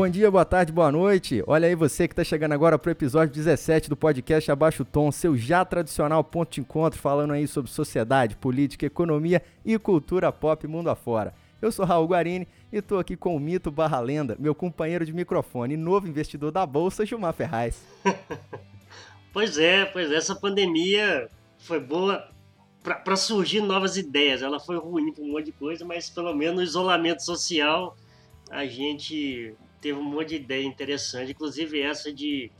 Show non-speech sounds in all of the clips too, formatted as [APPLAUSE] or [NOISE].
Bom dia, boa tarde, boa noite. Olha aí você que está chegando agora para o episódio 17 do podcast Abaixo o Tom, seu já tradicional ponto de encontro falando aí sobre sociedade, política, economia e cultura pop mundo afora. Eu sou Raul Guarini e estou aqui com o mito barra lenda, meu companheiro de microfone e novo investidor da Bolsa, Gilmar Ferraz. [LAUGHS] pois é, pois é, essa pandemia foi boa para surgir novas ideias. Ela foi ruim para um monte de coisa, mas pelo menos no isolamento social a gente teve um monte de ideia interessante, inclusive essa de,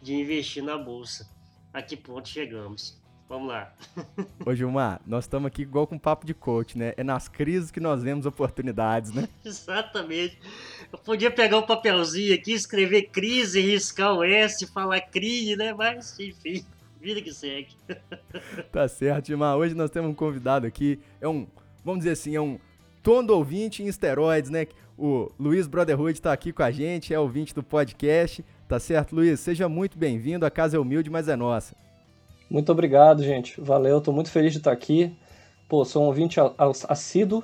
de investir na bolsa. A que ponto chegamos? Vamos lá. [LAUGHS] Ô Gilmar, nós estamos aqui igual com papo de coach, né? É nas crises que nós vemos oportunidades, né? [LAUGHS] Exatamente. Eu podia pegar um papelzinho aqui, escrever crise, riscar o S, falar crise, né? Mas, enfim, vida que segue. [LAUGHS] Tá certo, Gilmar. Hoje nós temos um convidado aqui. É um, vamos dizer assim, é um tondo ouvinte em esteroides, né? O Luiz Brotherhood está aqui com a gente, é ouvinte do podcast. Tá certo, Luiz? Seja muito bem-vindo. A casa é humilde, mas é nossa. Muito obrigado, gente. Valeu, estou muito feliz de estar aqui. Pô, sou um ouvinte assíduo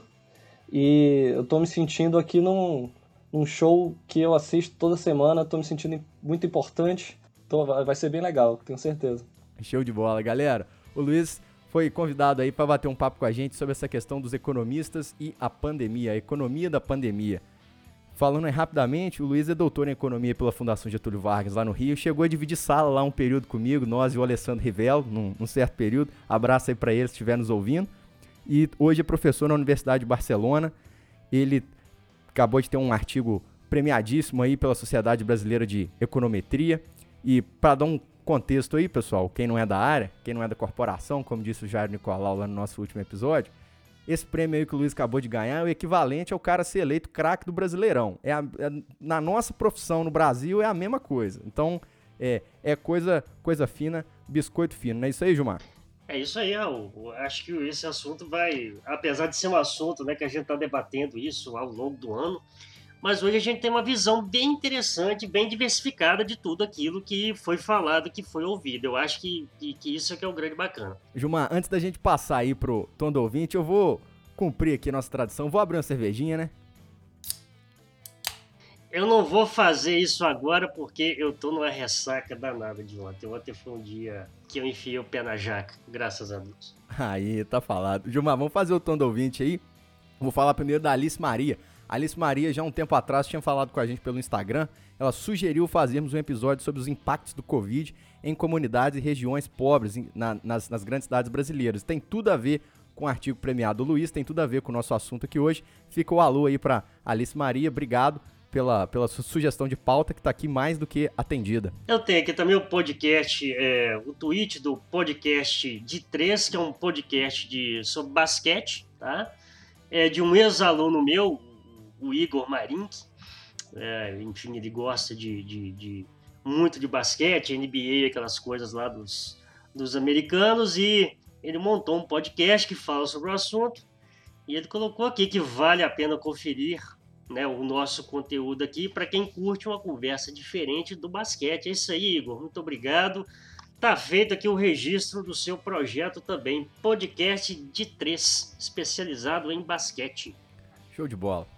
e eu estou me sentindo aqui num, num show que eu assisto toda semana. Estou me sentindo muito importante. Então vai ser bem legal, tenho certeza. Show de bola, galera. O Luiz foi convidado aí para bater um papo com a gente sobre essa questão dos economistas e a pandemia, a economia da pandemia. Falando rapidamente, o Luiz é doutor em economia pela Fundação Getúlio Vargas lá no Rio, chegou a dividir sala lá um período comigo, nós e o Alessandro Rivelo, num, num certo período. Abraço aí para ele se estiver nos ouvindo. E hoje é professor na Universidade de Barcelona. Ele acabou de ter um artigo premiadíssimo aí pela Sociedade Brasileira de Econometria. E para dar um contexto aí, pessoal, quem não é da área, quem não é da corporação, como disse o Jair Nicolau lá no nosso último episódio, esse prêmio aí que o Luiz acabou de ganhar é o equivalente ao cara ser eleito craque do Brasileirão. É, a, é, na nossa profissão no Brasil é a mesma coisa. Então, é, é coisa, coisa fina, biscoito fino. Não é isso aí, Gilmar? É isso aí. Acho que esse assunto vai, apesar de ser um assunto né, que a gente está debatendo isso ao longo do ano, mas hoje a gente tem uma visão bem interessante, bem diversificada de tudo aquilo que foi falado, que foi ouvido. Eu acho que, que, que isso é que é o grande bacana. Gilmar, antes da gente passar aí pro tom do ouvinte, eu vou cumprir aqui a nossa tradição. Vou abrir uma cervejinha, né? Eu não vou fazer isso agora porque eu tô numa ressaca danada de ontem. Ontem foi um dia que eu enfiei o pé na jaca, graças a Deus. Aí, tá falado. Gilmar, vamos fazer o tom do ouvinte aí. Vou falar primeiro da Alice Maria. Alice Maria, já um tempo atrás, tinha falado com a gente pelo Instagram. Ela sugeriu fazermos um episódio sobre os impactos do Covid em comunidades e regiões pobres na, nas, nas grandes cidades brasileiras. Tem tudo a ver com o artigo premiado do Luiz, tem tudo a ver com o nosso assunto aqui hoje. Fica o alô aí para Alice Maria, obrigado pela, pela sugestão de pauta que está aqui mais do que atendida. Eu tenho aqui também o podcast, é, o tweet do podcast de três, que é um podcast de, sobre basquete, tá? É de um ex-aluno meu, o Igor Marink. É, enfim, ele gosta de, de, de, muito de basquete, NBA, aquelas coisas lá dos, dos americanos, e ele montou um podcast que fala sobre o assunto. E ele colocou aqui que vale a pena conferir né, o nosso conteúdo aqui para quem curte uma conversa diferente do basquete. É isso aí, Igor. Muito obrigado. Tá feito aqui o registro do seu projeto também, podcast de três, especializado em basquete. Show de bola.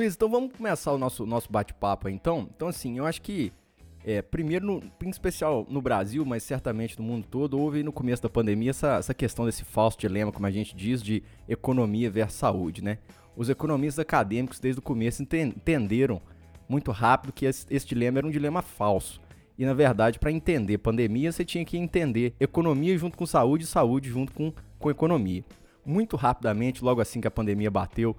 Luiz, então vamos começar o nosso, nosso bate-papo então. Então, assim, eu acho que, é, primeiro, no, em especial no Brasil, mas certamente no mundo todo, houve no começo da pandemia essa, essa questão desse falso dilema, como a gente diz, de economia versus saúde, né? Os economistas acadêmicos, desde o começo, entenderam muito rápido que esse, esse dilema era um dilema falso. E na verdade, para entender pandemia, você tinha que entender economia junto com saúde e saúde junto com, com economia. Muito rapidamente, logo assim que a pandemia bateu,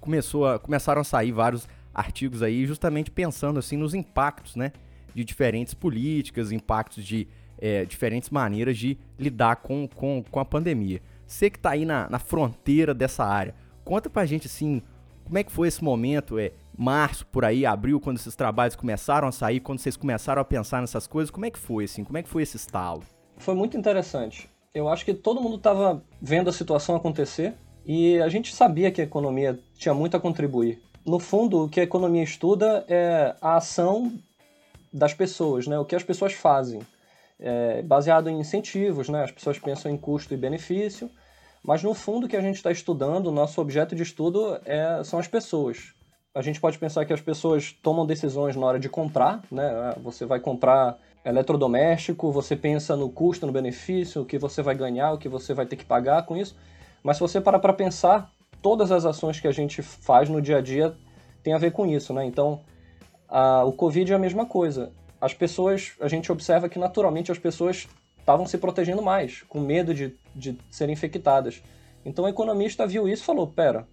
começou a, começaram a sair vários artigos aí, justamente pensando assim nos impactos, né, de diferentes políticas, impactos de é, diferentes maneiras de lidar com, com, com a pandemia. Você que está aí na, na fronteira dessa área, conta pra gente assim, como é que foi esse momento? É, março, por aí, abril, quando esses trabalhos começaram a sair, quando vocês começaram a pensar nessas coisas, como é que foi, assim? Como é que foi esse estalo? Foi muito interessante. Eu acho que todo mundo estava vendo a situação acontecer e a gente sabia que a economia tinha muito a contribuir. No fundo, o que a economia estuda é a ação das pessoas, né? o que as pessoas fazem. é, baseado em incentivos, né? As pessoas pensam em custo e benefício, mas no fundo o que a gente está estudando, o nosso objeto de estudo é, são as pessoas. A gente pode pensar que as pessoas tomam decisões na hora de comprar, né? Ah, você vai comprar eletrodoméstico, você pensa no custo, no benefício, o que você vai ganhar, o que você vai ter que pagar com isso. Mas se você parar para pensar, todas as ações que a gente faz no dia a dia tem a ver com isso, né? Então, a, o Covid é a mesma coisa. As pessoas, a gente observa que naturalmente as pessoas estavam se protegendo mais, com medo de, de serem infectadas. Então o economista viu isso e falou: pera,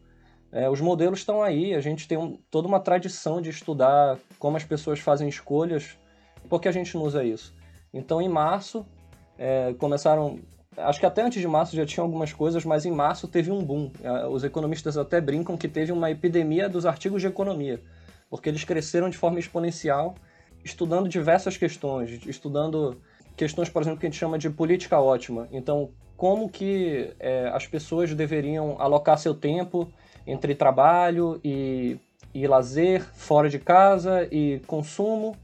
é, os modelos estão aí, a gente tem um, toda uma tradição de estudar como as pessoas fazem escolhas, por que a gente não usa isso? Então em março é, começaram. Acho que até antes de março já tinha algumas coisas, mas em março teve um boom. É, os economistas até brincam que teve uma epidemia dos artigos de economia, porque eles cresceram de forma exponencial, estudando diversas questões, estudando questões, por exemplo, que a gente chama de política ótima. Então, como que é, as pessoas deveriam alocar seu tempo entre trabalho e, e lazer, fora de casa e consumo,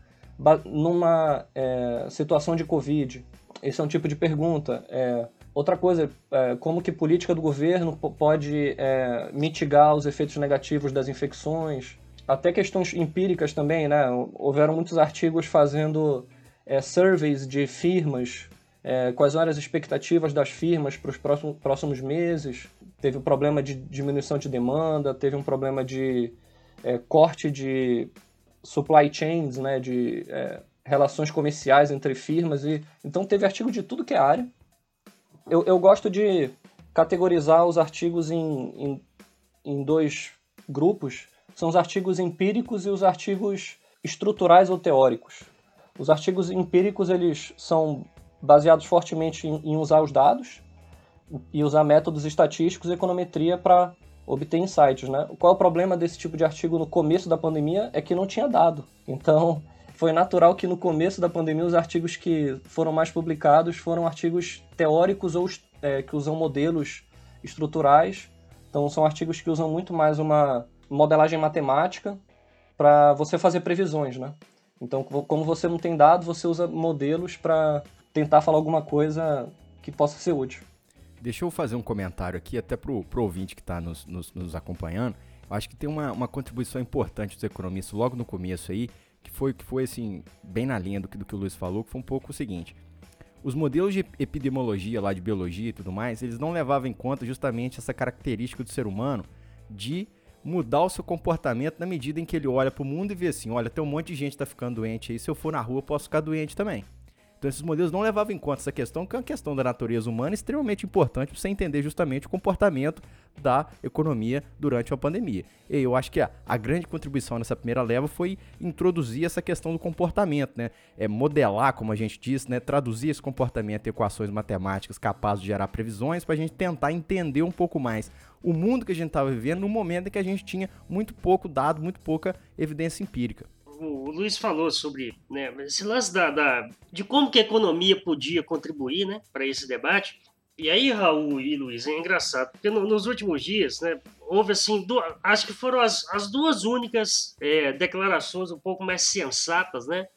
numa é, situação de Covid? Esse é um tipo de pergunta. É, outra coisa, é, como que política do governo pode é, mitigar os efeitos negativos das infecções? Até questões empíricas também, né? Houveram muitos artigos fazendo é, surveys de firmas, é, quais eram as expectativas das firmas para os próximos, próximos meses. Teve um problema de diminuição de demanda, teve um problema de é, corte de supply chains, né, de é, relações comerciais entre firmas. e Então teve artigo de tudo que é área. Eu, eu gosto de categorizar os artigos em, em, em dois grupos. São os artigos empíricos e os artigos estruturais ou teóricos. Os artigos empíricos eles são baseados fortemente em, em usar os dados e usar métodos estatísticos e econometria para obter insights, né? Qual é o problema desse tipo de artigo no começo da pandemia é que não tinha dado. Então, [LAUGHS] foi natural que no começo da pandemia os artigos que foram mais publicados foram artigos teóricos ou é, que usam modelos estruturais. Então, são artigos que usam muito mais uma modelagem matemática para você fazer previsões, né? Então, como você não tem dados, você usa modelos para tentar falar alguma coisa que possa ser útil. Deixa eu fazer um comentário aqui, até para o ouvinte que está nos, nos, nos, acompanhando. Eu acho que tem uma, uma contribuição importante dos economistas logo no começo aí, que foi, que foi assim, bem na linha do que, do que o Luiz falou, que foi um pouco o seguinte. Os modelos de epidemiologia, lá de biologia e tudo mais, eles não levavam em conta justamente essa característica do ser humano de mudar o seu comportamento na medida em que ele olha para o mundo e vê assim: olha, tem um monte de gente que está ficando doente aí, se eu for na rua eu posso ficar doente também. Então esses modelos não levavam em conta essa questão, que é uma questão da natureza humana extremamente importante para você entender justamente o comportamento da economia durante uma pandemia. E eu acho que a, a, grande contribuição nessa primeira leva foi introduzir essa questão do comportamento, né? É modelar, como a gente disse, né? Traduzir esse comportamento em equações matemáticas capazes de gerar previsões para a gente tentar entender um pouco mais o mundo que a gente estava vivendo no momento em que a gente tinha muito pouco dado, muito pouca evidência empírica o Luiz falou sobre né, esse lance da, da, de como que a economia podia contribuir né, para esse debate. E aí, Raul e Luiz, é engraçado, porque no, nos últimos dias, né, houve assim, acho que foram as, as duas únicas é, declarações um pouco mais sensatas, né,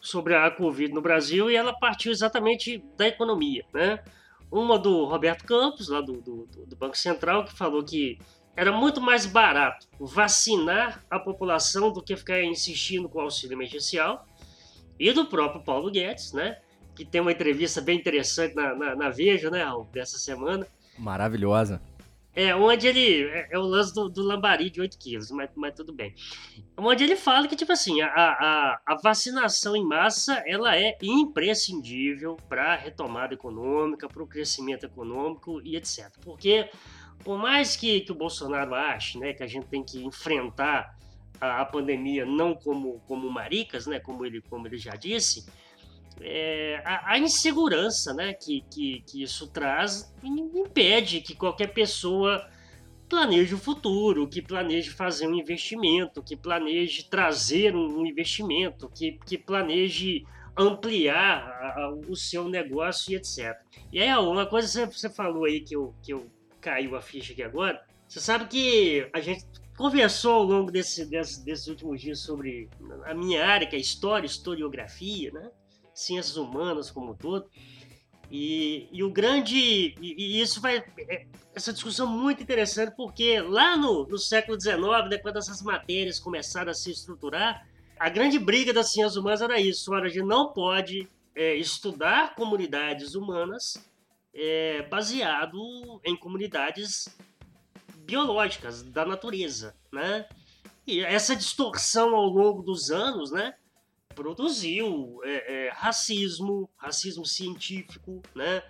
sobre a Covid no Brasil, e ela partiu exatamente da economia, né. Uma do Roberto Campos, lá do, do, do Banco Central, que falou que era muito mais barato vacinar a população do que ficar insistindo com o auxílio emergencial. E do próprio Paulo Guedes, né? Que tem uma entrevista bem interessante na, na, na Veja, né, Raul, dessa semana. Maravilhosa. É, onde ele. É, é o lance do, do, lambari de 8 quilos, mas, mas tudo bem. Onde ele fala que, tipo assim, a, a, a vacinação em massa ela é imprescindível para a retomada econômica, para o crescimento econômico e etc. Porque por mais que, que o Bolsonaro ache né, que a gente tem que enfrentar a, a, pandemia não como, como maricas, né, como, ele, como ele já disse, é, a, a, insegurança né, que, que, que isso traz impede que qualquer pessoa planeje o futuro, que planeje fazer um investimento, que planeje trazer um, investimento, que, que planeje ampliar a, o seu negócio e etc. E aí, uma coisa que você falou aí que eu, que eu caiu a ficha aqui agora. Você sabe que a gente conversou ao longo desse, desse, desses últimos dias sobre a minha área, que é história, historiografia, né? ciências humanas como um todo. E, e o grande. E, e, isso vai. É, essa discussão é muito interessante, porque lá no, no século XIX, né, quando essas matérias começaram a se estruturar, a grande briga das ciências humanas era isso: a gente não pode é, estudar comunidades humanas é, baseado em comunidades biológicas da natureza, né? E essa distorção ao longo dos anos, né? produziu é, é, racismo, racismo científico, né?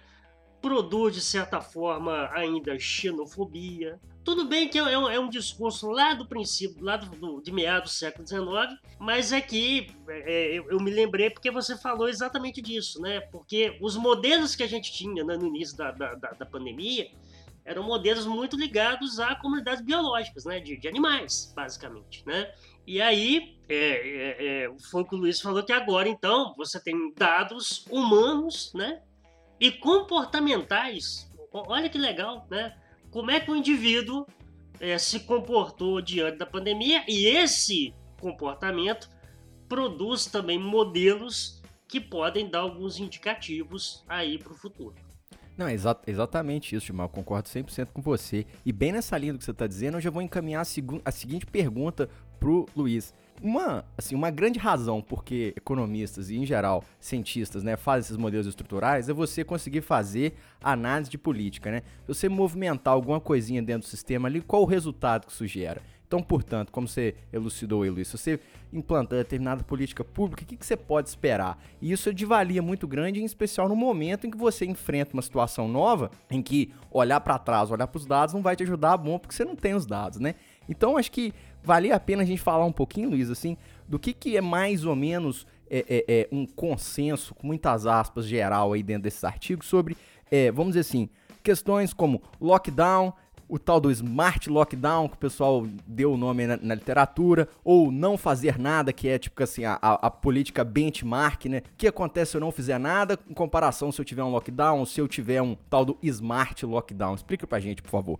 Produz, de certa forma, ainda xenofobia. Tudo bem que é, é, é um discurso lá do princípio, lá do, de meados do século XIX, mas é que é, eu, eu, me lembrei porque você falou exatamente disso, né? Porque os modelos que a gente tinha né, no início da, da, da, da pandemia eram modelos muito ligados a comunidades biológicas, né? De, de animais, basicamente, né? E aí, é, é, é, foi o que o Luiz falou que agora, então, você tem dados humanos, né? E comportamentais. Olha que legal, né? Como é que o indivíduo é, se comportou diante da pandemia e esse comportamento produz também modelos que podem dar alguns indicativos aí para o futuro. Não, é exa exatamente isso, Gilmar. Eu concordo 100% com você. E bem nessa linha do que você está dizendo, eu já vou encaminhar a, a seguinte pergunta pro Luiz. Uma, assim, uma grande razão porque economistas e, em geral, cientistas, né, fazem esses modelos estruturais é você conseguir fazer análise de política, né? Você movimentar alguma coisinha dentro do sistema ali, qual o resultado que isso gera? Então, portanto, como você elucidou aí, Luiz, se você implantar determinada política pública, o que, que você pode esperar? E isso é de valia muito grande, em especial no momento em que você enfrenta uma situação nova, em que olhar para trás, olhar para os dados não vai te ajudar bom, porque você não tem os dados, né? Então, acho que valia a pena a gente falar um pouquinho, Luiz, assim, do que, que é mais ou menos é, é, é, um consenso, com muitas aspas, geral aí dentro desses artigos, sobre, é, vamos dizer assim, questões como lockdown, o tal do smart lockdown, que o pessoal deu o nome na, na, literatura, ou não fazer nada, que é tipo assim, a, a, política benchmark, né? O que acontece se eu não fizer nada, em comparação se eu tiver um lockdown, se eu tiver um tal do smart lockdown. Explica pra gente, por favor.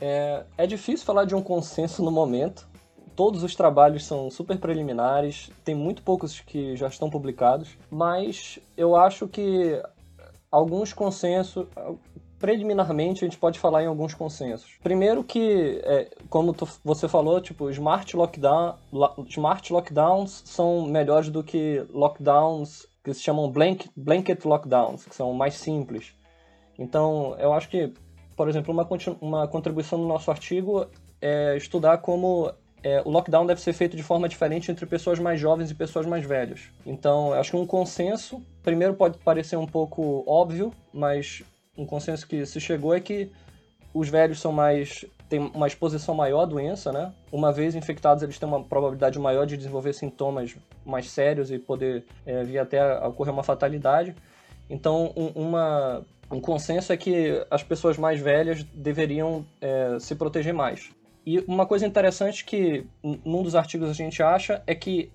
É, é difícil falar de um consenso no momento. Todos os trabalhos são super preliminares, tem muito poucos que já estão publicados, mas eu acho que alguns consensos, preliminarmente a gente pode falar em alguns consensos. Primeiro que, é, como tu, você falou, tipo, smart, lockdown, smart lockdowns são melhores do que lockdowns que se chamam blank, blanket lockdowns, que são mais simples. Então, eu acho que por exemplo, uma, uma contribuição no nosso artigo é estudar como é, o lockdown deve ser feito de forma diferente entre pessoas mais jovens e pessoas mais velhas. Então, acho que um consenso, primeiro pode parecer um pouco óbvio, mas um consenso que se chegou é que os velhos são mais têm uma exposição maior à doença, né? Uma vez infectados, eles têm uma probabilidade maior de desenvolver sintomas mais sérios e poder é, vir até ocorrer uma fatalidade. Então, um, uma um consenso é que as pessoas mais velhas deveriam é, se proteger mais. E uma coisa interessante que num dos artigos a gente acha é que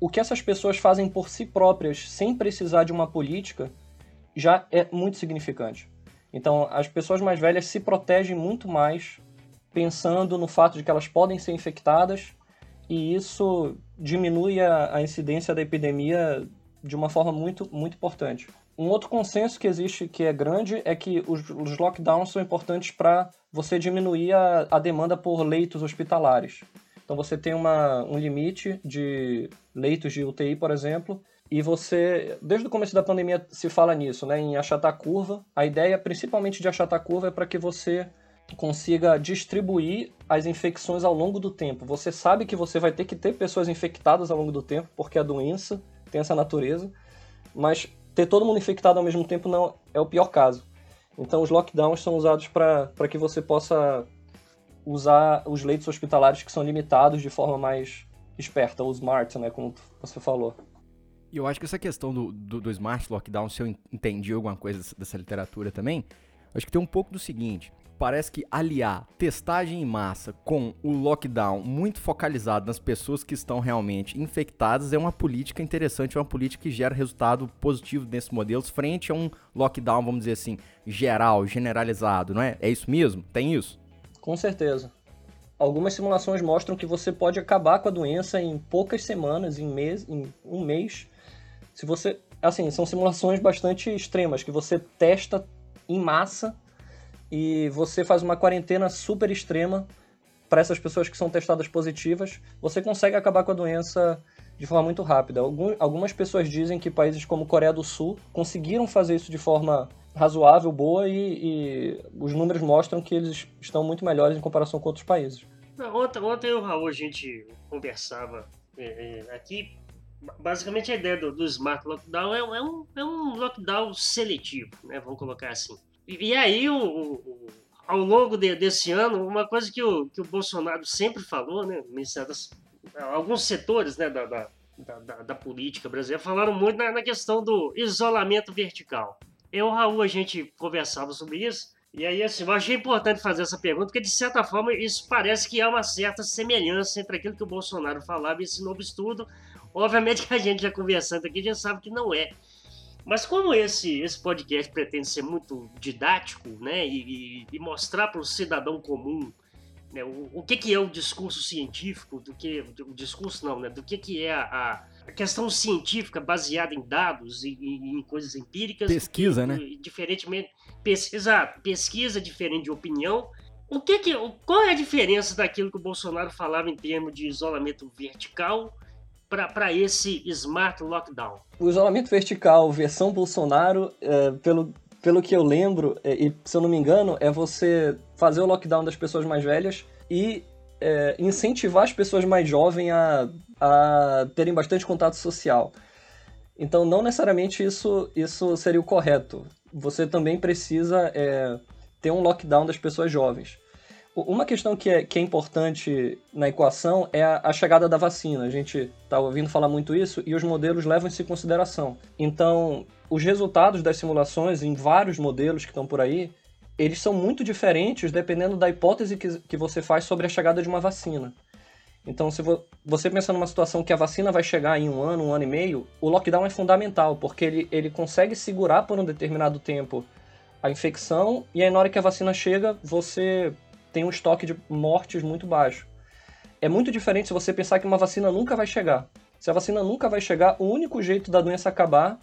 o que essas pessoas fazem por si próprias, sem precisar de uma política, já é muito significante. Então, as pessoas mais velhas se protegem muito mais pensando no fato de que elas podem ser infectadas e isso diminui a, a incidência da epidemia de uma forma muito, muito importante. Um outro consenso que existe que é grande é que os, os lockdowns são importantes para você diminuir a, a demanda por leitos hospitalares. Então você tem uma, um limite de leitos de UTI, por exemplo, e você, desde o começo da pandemia se fala nisso, né, em achatar a curva. A ideia principalmente de achatar a curva é para que você consiga distribuir as infecções ao longo do tempo. Você sabe que você vai ter que ter pessoas infectadas ao longo do tempo, porque a doença tem essa natureza, mas ter todo mundo infectado ao mesmo tempo não é o pior caso. Então os lockdowns são usados para que você possa usar os leitos hospitalares que são limitados de forma mais esperta, ou smart, né, como você falou. E eu acho que essa questão do, do, do smart lockdown, se eu entendi alguma coisa dessa literatura também, acho que tem um pouco do seguinte parece que aliar testagem em massa com o lockdown muito focalizado nas pessoas que estão realmente infectadas é uma política interessante, é uma política que gera resultado positivo nesses modelos frente a um lockdown, vamos dizer assim, geral, generalizado, não é? É isso mesmo? Tem isso? Com certeza. Algumas simulações mostram que você pode acabar com a doença em poucas semanas, em, mês, em um mês, se você assim, são simulações bastante extremas, que você testa em massa e você faz uma quarentena super extrema para essas pessoas que são testadas positivas, você consegue acabar com a doença de forma muito rápida. Algumas pessoas dizem que países como Coreia do Sul conseguiram fazer isso de forma razoável, boa, e, e os números mostram que eles estão muito melhores em comparação com outros países. Ontem, ontem o Raul, a gente conversava é, é, aqui. Basicamente, a ideia do, do Smart Lockdown é, é, um, é um lockdown seletivo, né? Vamos colocar assim. E, e aí, o, o, ao longo de, desse ano, uma coisa que o, que o Bolsonaro sempre falou, né? alguns setores né, da, da, da, da, política brasileira falaram muito na, na questão do isolamento vertical. Eu Raul, a gente conversava sobre isso, e aí, assim, eu achei importante fazer essa pergunta, porque de certa forma isso parece que há uma certa semelhança entre aquilo que o Bolsonaro falava e esse novo estudo. Obviamente que a gente já conversando aqui já sabe que não é. Mas como esse, esse podcast pretende ser muito didático, né, e, e mostrar para o cidadão comum né, o, o que, que é o discurso científico, do que o discurso não, né, do que, que é a, a questão científica baseada em dados e em, em, coisas empíricas. Pesquisa, e, né? Diferentemente, pesquisa, pesquisa diferente de opinião. O que que, qual é a diferença daquilo que o Bolsonaro falava em termos de isolamento vertical para esse smart lockdown? O isolamento vertical, versão Bolsonaro, é, pelo, pelo que eu lembro, é, e se eu não me engano, é você fazer o lockdown das pessoas mais velhas e é, incentivar as pessoas mais jovens a, a terem bastante contato social. Então, não necessariamente isso, isso seria o correto. Você também precisa é, ter um lockdown das pessoas jovens. Uma questão que é, que é importante na equação é a, a chegada da vacina. A gente está ouvindo falar muito isso e os modelos levam isso em consideração. Então, os resultados das simulações em vários modelos que estão por aí, eles são muito diferentes dependendo da hipótese que, que você faz sobre a chegada de uma vacina. Então, se você pensa numa situação que a vacina vai chegar em um ano, um ano e meio, o lockdown é fundamental, porque ele, ele consegue segurar por um determinado tempo a infecção, e aí na hora que a vacina chega, você tem um estoque de mortes muito baixo. É muito diferente se você pensar que uma vacina nunca vai chegar. Se a vacina nunca vai chegar, o único jeito da doença acabar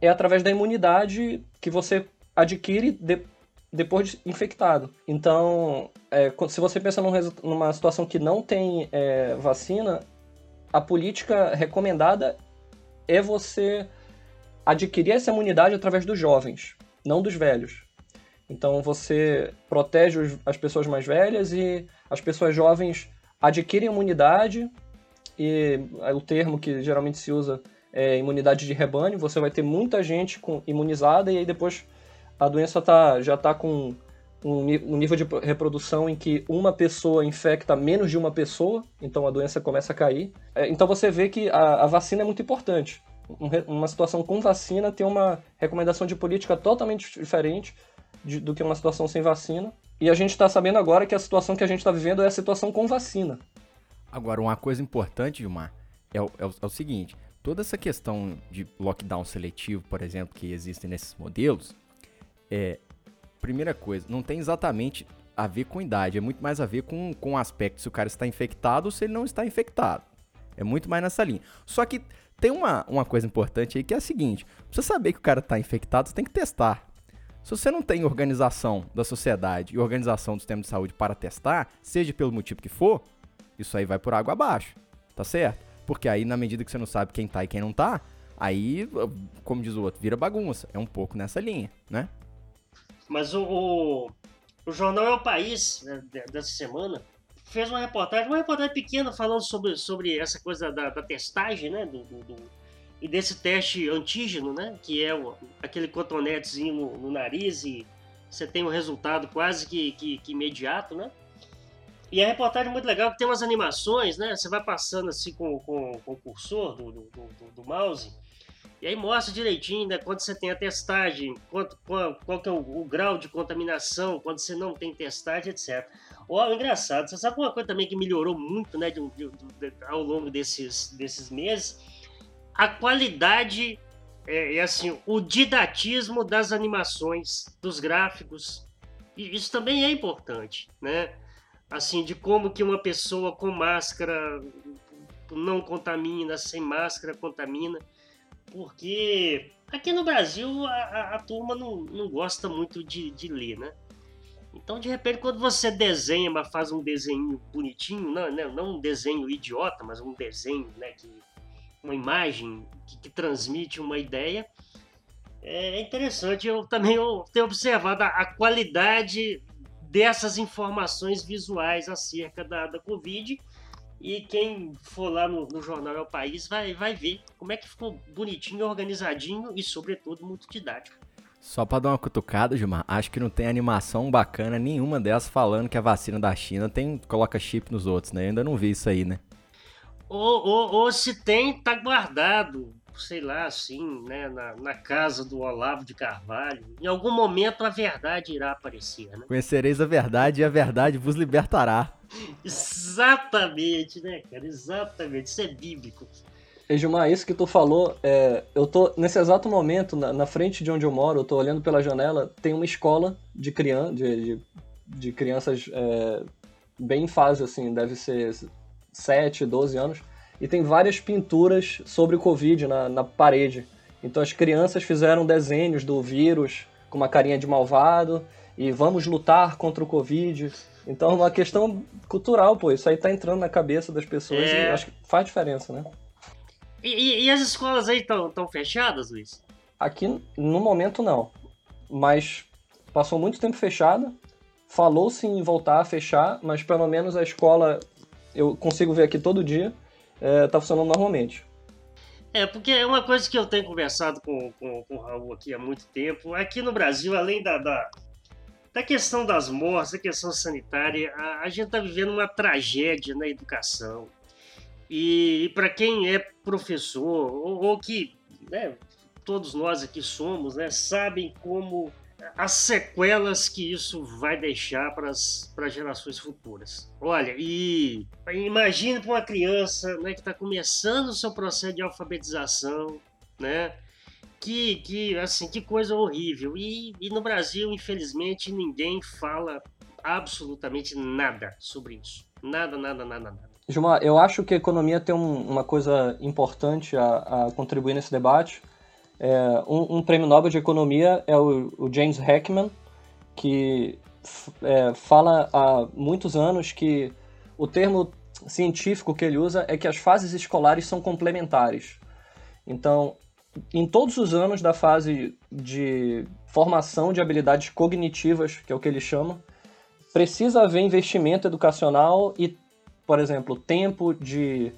é através da imunidade que você adquire de, depois de infectado. Então, é, se você pensa num, numa situação que não tem é, vacina, a política recomendada é você adquirir essa imunidade através dos jovens, não dos velhos. Então você protege as pessoas mais velhas e as pessoas jovens adquirem imunidade e é o termo que geralmente se usa é imunidade de rebanho. Você vai ter muita gente com, imunizada e aí depois a doença tá, já está com um, um, nível de reprodução em que uma pessoa infecta menos de uma pessoa, então a doença começa a cair. É, então você vê que a, a vacina é muito importante. Um, uma situação com vacina tem uma recomendação de política totalmente diferente de, do que uma situação sem vacina. E a gente está sabendo agora que a situação que a gente está vivendo é a situação com vacina. Agora, uma coisa importante, Gilmar, é o, é o, é o seguinte: toda essa questão de lockdown seletivo, por exemplo, que existem nesses modelos, é. Primeira coisa, não tem exatamente a ver com idade, é muito mais a ver com, com o aspecto se o cara está infectado ou se ele não está infectado. É muito mais nessa linha. Só que tem uma, uma coisa importante aí que é a seguinte: pra você saber que o cara está infectado, você tem que testar. Se você não tem organização da sociedade e organização do sistema de saúde para testar, seja pelo motivo que for, isso aí vai por água abaixo, tá certo? Porque aí, na medida que você não sabe quem tá e quem não tá, aí, como diz o outro, vira bagunça. É um pouco nessa linha, né? Mas o, o, o jornal É o País, né, dessa semana, fez uma reportagem, uma reportagem pequena falando sobre, sobre essa coisa da, da testagem, né? Do, do, do, e desse teste antígeno, né? Que é o, aquele cotonetezinho no, no, nariz e você tem um resultado quase que, que, que, imediato, né? E a reportagem é muito legal, que tem umas animações, né? Você vai passando assim com, com, com o cursor do, do, do, do, mouse e aí mostra direitinho né, quando você tem a testagem, quanto, qual, qual que é o, o, grau de contaminação, quando você não tem testagem, etc. Ó, engraçado, você sabe uma coisa também que melhorou muito né, de, de, de, ao longo desses, desses meses? A qualidade é, é, assim, o didatismo das animações, dos gráficos. E isso também é importante, né? Assim, de como que uma pessoa com máscara não contamina, sem máscara contamina. porque aqui no Brasil a, a, a turma não, não gosta muito de, de ler, né? Então, de repente, quando você desenha, mas faz um desenho bonitinho, não, não, um desenho idiota, mas um desenho, né, que, uma imagem que, que transmite uma ideia, é interessante. Eu também tenho observado a, a qualidade dessas informações visuais acerca da, da Covid. E quem for lá no, no jornal É o País vai, vai ver como é que ficou bonitinho, organizadinho e, sobretudo, muito didático. Só pra dar uma cutucada, Gilmar, acho que não tem animação bacana nenhuma dessas falando que a vacina da China tem coloca chip nos outros, né? Eu ainda não vi isso aí, né? Ou, ou, ou se tem, tá guardado sei lá, assim, né, na, na, casa do Olavo de Carvalho, em algum momento a verdade irá aparecer, né? Conhecereis a verdade e a verdade vos libertará. [LAUGHS] Exatamente, né, cara? Exatamente. Isso é bíblico. Gilmar, isso que tu falou, é, eu tô nesse exato momento, na, na, frente de onde eu moro, eu tô olhando pela janela, tem uma escola de, criança, de, de, de crianças é, bem em fase, assim, deve ser 7, 12 anos e tem várias pinturas sobre o Covid na, na parede. Então as crianças fizeram desenhos do vírus com uma carinha de malvado e vamos lutar contra o Covid. Então é uma questão cultural, pô. Isso aí tá entrando na cabeça das pessoas é... e acho que faz diferença, né? E, e, e as escolas aí estão tão fechadas, Luiz? Aqui, no momento, não. Mas passou muito tempo fechada. Falou-se em voltar a fechar, mas pelo menos a escola eu consigo ver aqui todo dia está é, funcionando normalmente. É, porque é uma coisa que eu tenho conversado com, com, com o Raul aqui há muito tempo. Aqui no Brasil, além da, da, da questão das mortes, da questão sanitária, a, a gente está vivendo uma tragédia na educação. E, e para quem é professor, ou, ou que né, todos nós aqui somos, né, sabem como as sequelas que isso vai deixar para as gerações futuras. Olha, e imagine para uma criança né, que está começando o seu processo de alfabetização, né? Que, que, assim, que coisa horrível. E, e no Brasil, infelizmente, ninguém fala absolutamente nada sobre isso. Nada, nada, nada, nada. Gilmar, eu acho que a economia tem um, uma coisa importante a, a contribuir nesse debate, é, um, um, prêmio Nobel de Economia é o, o James Heckman, que é, fala há muitos anos que o termo científico que ele usa é que as fases escolares são complementares. Então, em todos os anos da fase de formação de habilidades cognitivas, que é o que ele chama, precisa haver investimento educacional e, por exemplo, tempo de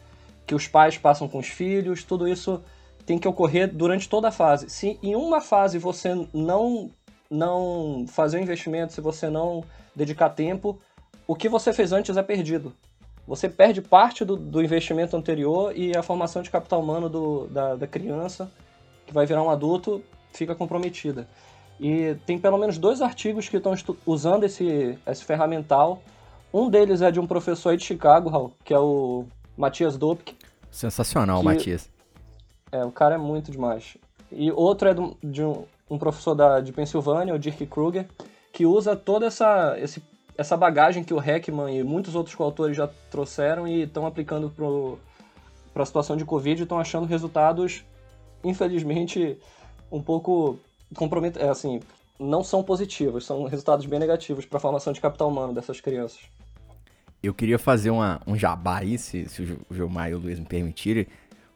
que os pais passam com os filhos, tudo isso tem que ocorrer durante toda a fase. Se em uma fase você não não fazer o investimento, se você não dedicar tempo, o que você fez antes é perdido. Você perde parte do, do investimento anterior e a formação de capital humano do, da, da criança, que vai virar um adulto, fica comprometida. E tem pelo menos dois artigos que estão usando esse, esse ferramental. Um deles é de um professor aí de Chicago, Raul, que é o Matias Dopke. Sensacional, que, Matias. É, o cara é muito demais. E outro é do, de um, um, professor da, de Pensilvânia, o Dirk Kruger, que usa toda essa, esse, essa bagagem que o Heckman e muitos outros coautores já trouxeram e estão aplicando para a situação de Covid e estão achando resultados, infelizmente, um pouco comprometedores. É, assim, não são positivos, são resultados bem negativos para a formação de capital humano dessas crianças. Eu queria fazer uma, um jabá aí, se, se o Gilmar e o Luiz me permitirem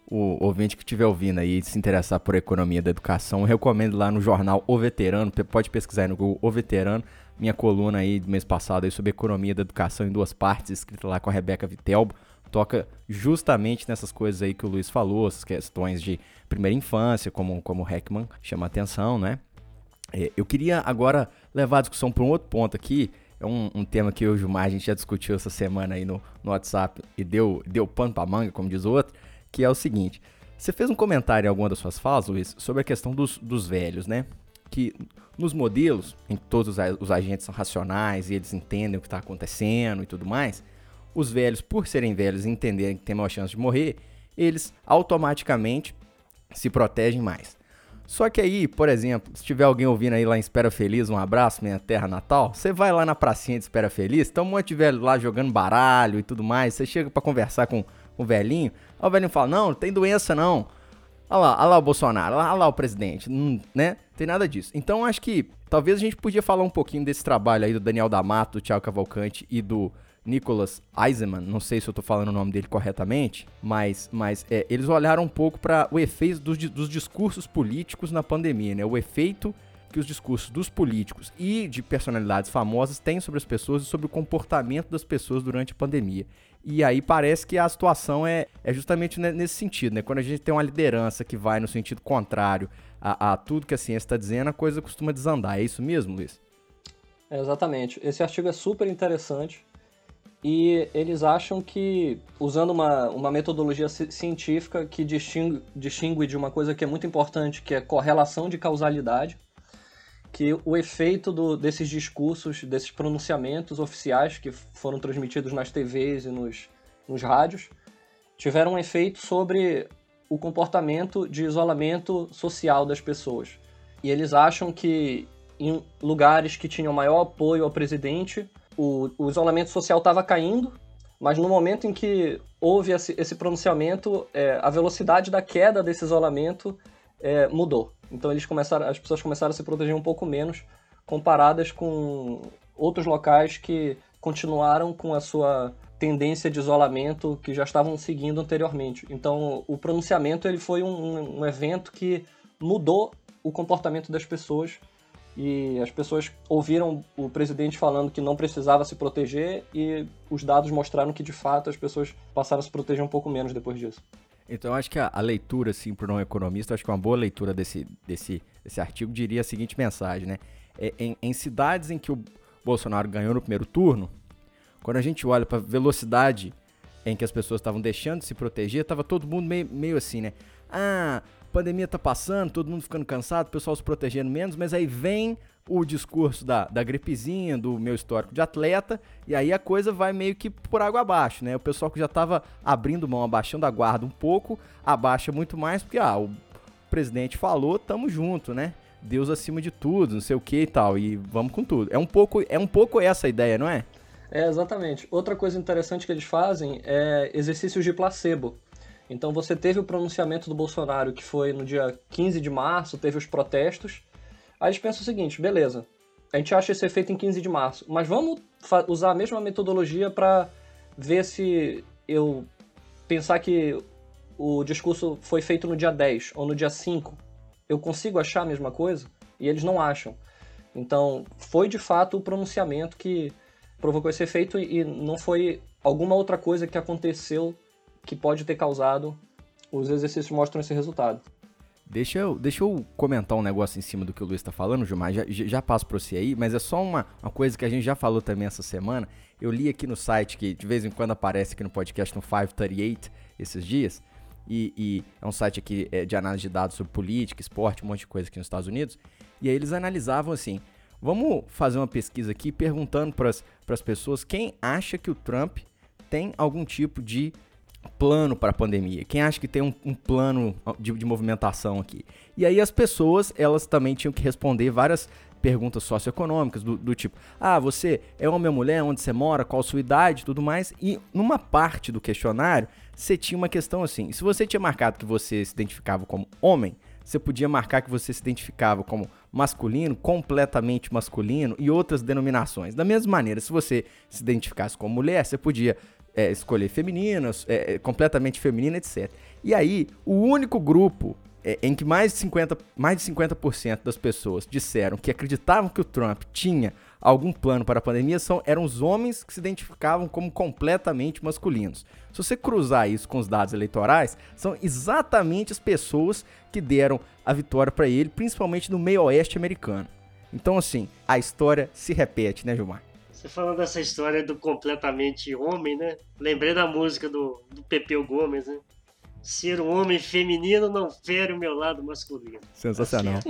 o ouvinte que estiver ouvindo aí se interessar por economia da educação, recomendo lá no jornal O Veterano, pode pesquisar aí no Google O Veterano, minha coluna aí do mês passado aí sobre economia da educação em duas partes, escrita lá com a Rebeca Vitelbo, toca justamente nessas coisas aí que o Luiz falou, as questões de primeira infância, como, como o Heckman chama atenção, né? É, eu queria agora levar a discussão para um outro ponto aqui, é um, um, tema que eu e o Gilmar a gente já discutiu essa semana aí no, no WhatsApp e deu, deu pano pra manga, como diz o outro, que é o seguinte. Você fez um comentário em alguma das suas falas, Luiz, sobre a questão dos, dos velhos, né? Que nos modelos, em que todos os agentes são racionais e eles entendem o que está acontecendo e tudo mais, os velhos, por serem velhos e entenderem que tem maior chance de morrer, eles automaticamente se protegem mais. Só que aí, por exemplo, se tiver alguém ouvindo aí lá em Espera Feliz, um abraço, minha terra natal, você vai lá na pracinha de Espera Feliz, então um monte de velho lá jogando baralho e tudo mais, você chega para conversar com o velhinho, aí o velhinho fala, não, não tem doença não. olha lá, olha lá o Bolsonaro, olha lá o presidente, não, né? Tem nada disso. Então acho que talvez a gente podia falar um pouquinho desse trabalho aí do Daniel D'Amato, do Thiago Cavalcante e do Nicholas Eisenman, não sei se eu tô falando o nome dele corretamente, mas, mas é, eles olharam um pouco para o efeito dos, dos discursos políticos na pandemia, né? O efeito que os discursos dos políticos e de personalidades famosas têm sobre as pessoas e sobre o comportamento das pessoas durante a pandemia. E aí parece que a situação é, é justamente nesse sentido, né? Quando a gente tem uma liderança que vai no sentido contrário a, a tudo que a ciência está dizendo, a coisa costuma desandar. É isso mesmo, Luiz? É, exatamente. Esse artigo é super interessante e eles acham que, usando uma, uma metodologia científica que distingue, distingue de uma coisa que é muito importante, que é correlação de causalidade, que o efeito do, desses discursos, desses pronunciamentos oficiais que foram transmitidos nas TVs e nos, nos rádios, tiveram um efeito sobre o comportamento de isolamento social das pessoas. E eles acham que em lugares que tinham maior apoio ao presidente, o, o isolamento social estava caindo, mas no momento em que houve esse, esse pronunciamento, é, a velocidade da queda desse isolamento é, mudou. Então eles começaram, as pessoas começaram a se proteger um pouco menos comparadas com outros locais que continuaram com a sua tendência de isolamento que já estavam seguindo anteriormente. Então o pronunciamento ele foi um, um evento que mudou o comportamento das pessoas e as pessoas ouviram o presidente falando que não precisava se proteger e os dados mostraram que de fato as pessoas passaram a se proteger um pouco menos depois disso. Então, acho que a, a leitura, assim, para um economista, acho que uma boa leitura desse, desse, desse artigo diria a seguinte mensagem, né? É, em, em cidades em que o Bolsonaro ganhou no primeiro turno, quando a gente olha para a velocidade em que as pessoas estavam deixando de se proteger, estava todo mundo meio, meio assim, né? Ah, pandemia tá passando, todo mundo ficando cansado, o pessoal se protegendo menos, mas aí vem o discurso da, da gripezinha, do meu histórico de atleta, e aí a coisa vai meio que por água abaixo, né? O pessoal que já tava abrindo mão, abaixando a guarda um pouco, abaixa muito mais, porque, ah, o presidente falou, tamo junto, né? Deus acima de tudo, não sei o que e tal, e vamos com tudo. É um pouco, é um pouco essa a ideia, não é? É, exatamente. Outra coisa interessante que eles fazem é exercícios de placebo. Então você teve o pronunciamento do Bolsonaro, que foi no dia 15 de março, teve os protestos, Aí eles pensam o seguinte, beleza, a gente acha esse efeito em 15 de março, mas vamos usar a mesma metodologia para ver se eu pensar que o discurso foi feito no dia 10 ou no dia 5, eu consigo achar a mesma coisa? E eles não acham. Então, foi de fato o pronunciamento que provocou esse efeito e não foi alguma outra coisa que aconteceu que pode ter causado. Os exercícios mostram esse resultado. Deixa eu, deixa eu comentar um negócio em cima do que o Luiz está falando, Gilmar. Já, já passo para você aí, mas é só uma, uma coisa que a gente já falou também essa semana. Eu li aqui no site, que de vez em quando aparece aqui no podcast no 538 esses dias. E, e é um site aqui é, de análise de dados sobre política, esporte, um monte de coisa aqui nos Estados Unidos. E aí eles analisavam assim: vamos fazer uma pesquisa aqui perguntando para as pessoas quem acha que o Trump tem algum tipo de plano para a pandemia? Quem acha que tem um, um plano de, de, movimentação aqui? E aí as pessoas, elas também tinham que responder várias perguntas socioeconômicas do, do tipo, ah, você é homem ou mulher, onde você mora, qual sua idade, tudo mais. E numa parte do questionário, você tinha uma questão assim, se você tinha marcado que você se identificava como homem, você podia marcar que você se identificava como masculino, completamente masculino e outras denominações. Da mesma maneira, se você se identificasse como mulher, você podia é, escolher femininas, é, é, completamente feminina, etc. E aí, o único grupo é, em que mais de 50%, mais de 50 das pessoas disseram que acreditavam que o Trump tinha algum plano para a pandemia são, eram os homens que se identificavam como completamente masculinos. Se você cruzar isso com os dados eleitorais, são exatamente as pessoas que deram a vitória para ele, principalmente no meio oeste americano. Então, assim, a história se repete, né, Gilmar? Você falando dessa história do completamente homem, né? Lembrei da música do, do Pepeu Gomes, né? Ser um homem feminino não fere o meu lado masculino. Sensacional.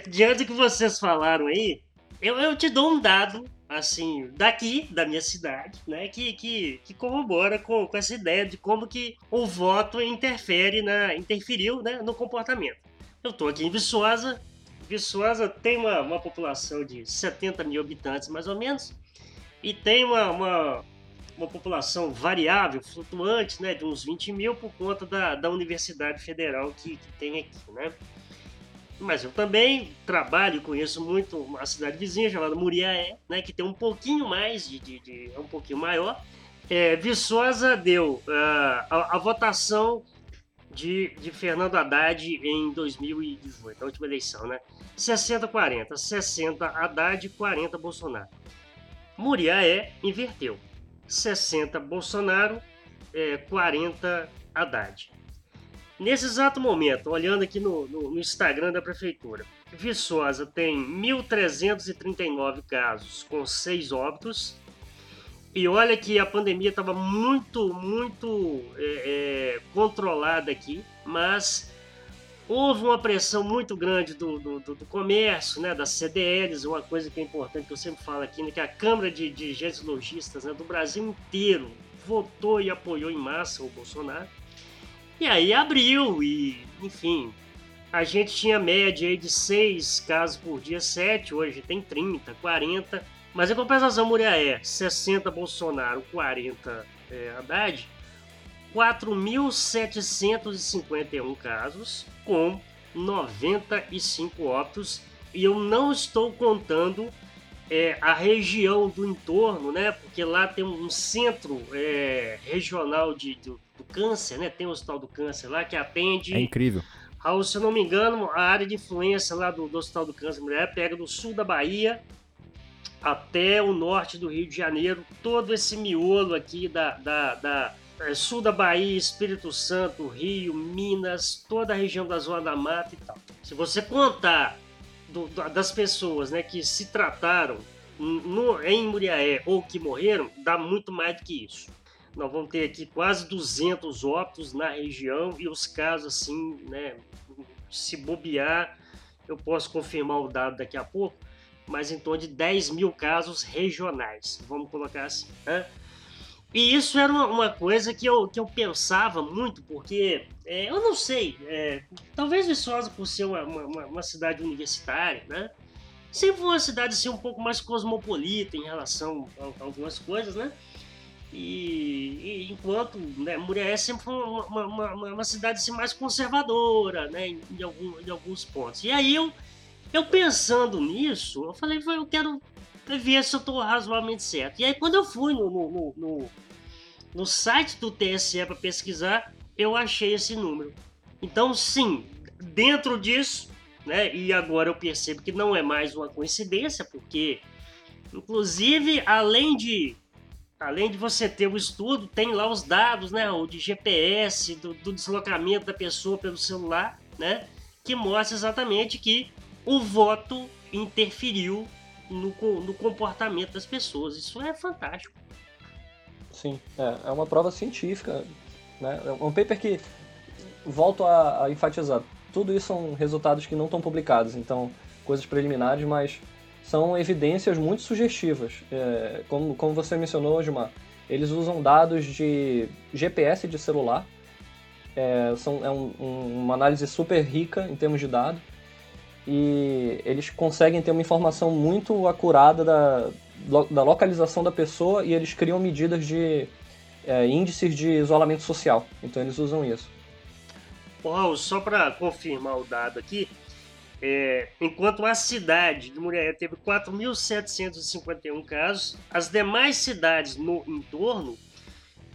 Diante do que vocês falaram aí, eu, eu te dou um dado assim, daqui, da minha cidade, né, que, que, que corrobora com, com essa ideia de como que o voto interfere na, interferiu né, no comportamento. Eu estou aqui em Viçosa, Viçosa tem uma, uma população de 70 mil habitantes, mais ou menos, e tem uma, uma, uma população variável, flutuante, né, de uns 20 mil, por conta da, da Universidade Federal que, que tem aqui, né. Mas eu também trabalho e conheço muito uma cidade vizinha chamada Muriaé, né, que tem um pouquinho mais de, de, de é um pouquinho maior. É, Viçosa deu uh, a, a, votação de, de Fernando Haddad em 2018, a última eleição, né? 60-40, 60 Haddad, 40 Bolsonaro. Muriaé inverteu, 60 Bolsonaro, é, 40 Haddad. Nesse exato momento, olhando aqui no, no, no Instagram da prefeitura, Viçosa tem 1.339 casos com 6 óbitos. E olha que a pandemia estava muito, muito é, é, controlada aqui, mas houve uma pressão muito grande do, do, do, comércio, né, das CDLs, uma coisa que é importante que eu sempre falo aqui, né, que a Câmara de Dirigentes Logistas né, do Brasil inteiro votou e apoiou em massa o Bolsonaro. E aí abriu e, enfim, a gente tinha média aí de 6 casos por dia, 7, hoje tem 30, 40. Mas em compensação, Muriaé, 60 Bolsonaro, 40 é, Haddad, 4.751 casos, com 95 óbitos. E eu não estou contando é, a região do entorno, né? Porque lá tem um centro é, regional de, de, do câncer, né? Tem o Hospital do Câncer lá que atende. É incrível. Ao, se eu não me engano, a área de influência lá do, do Hospital do Câncer Mulher pega do sul da Bahia até o norte do Rio de Janeiro, todo esse miolo aqui da, da, da é, sul da Bahia, Espírito Santo, Rio, Minas, toda a região da Zona da Mata e tal. Se você contar do, das pessoas né, que se trataram no, em Muriaé ou que morreram, dá muito mais do que isso. Nós vamos ter aqui quase 200 óbitos na região e os casos assim, né, se bobear, eu posso confirmar o dado daqui a pouco, mas em torno de 10 mil casos regionais, vamos colocar assim. Né? E isso era uma, coisa que eu, que eu pensava muito, porque é, eu não sei, é, talvez Viçosa, por ser uma, uma, uma, cidade universitária, né? Sempre foi uma cidade assim, um pouco mais cosmopolita em relação a, a algumas coisas, né? E, e, enquanto né, Muriaé sempre foi uma, uma, uma, uma, cidade assim, mais conservadora, né, em, em, algum, em alguns pontos. E aí eu, eu pensando nisso, eu falei, eu quero ver se eu estou razoavelmente certo. E aí quando eu fui no, no, no, no site do TSE para pesquisar, eu achei esse número. Então sim, dentro disso, né, e agora eu percebo que não é mais uma coincidência, porque inclusive além de além de você ter o estudo, tem lá os dados, né, o de GPS, do, do, deslocamento da pessoa pelo celular, né, que mostra exatamente que o voto interferiu no, no comportamento das pessoas. Isso é fantástico. Sim, é, é uma prova científica, né, é um paper que volto a, a enfatizar. Tudo isso são resultados que não estão publicados, então coisas preliminares, mas são evidências muito sugestivas. É, como, como você mencionou, Gilmar, eles usam dados de GPS de celular, é, são, é um, um, uma análise super rica em termos de dados, e eles conseguem ter uma informação muito acurada da, da localização da pessoa e eles criam medidas de é, índices de isolamento social. Então eles usam isso. Paulo, só para confirmar o dado aqui, é, enquanto a cidade de Muriaé teve 4.751 casos, as demais cidades no entorno,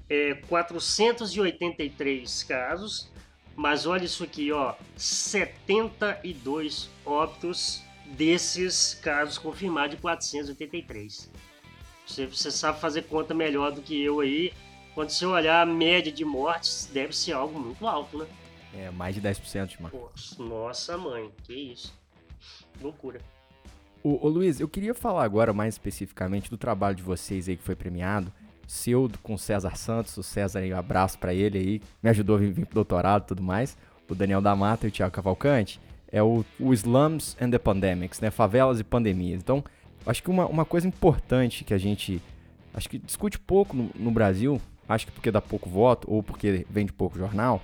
é, 483 casos, mas olha isso aqui, ó, 72 óbitos desses casos confirmados de 483. Você, você sabe fazer conta melhor do que eu aí. Quando você olhar a média de mortes, deve ser algo muito alto, né? É, mais de 10%, mano. Nossa, mãe, que isso. Loucura. Ô, ô, Luiz, eu queria falar agora mais especificamente do trabalho de vocês aí que foi premiado. Seu com César Santos, o César aí, um abraço para ele aí, me ajudou a vir pro doutorado e tudo mais. O Daniel da Mata e o Thiago Cavalcante. É o, o Slums and the Pandemics, né? Favelas e pandemias. Então, Acho que uma, uma coisa importante que a gente acho que discute pouco no, no Brasil, acho que porque dá pouco voto ou porque vende pouco jornal,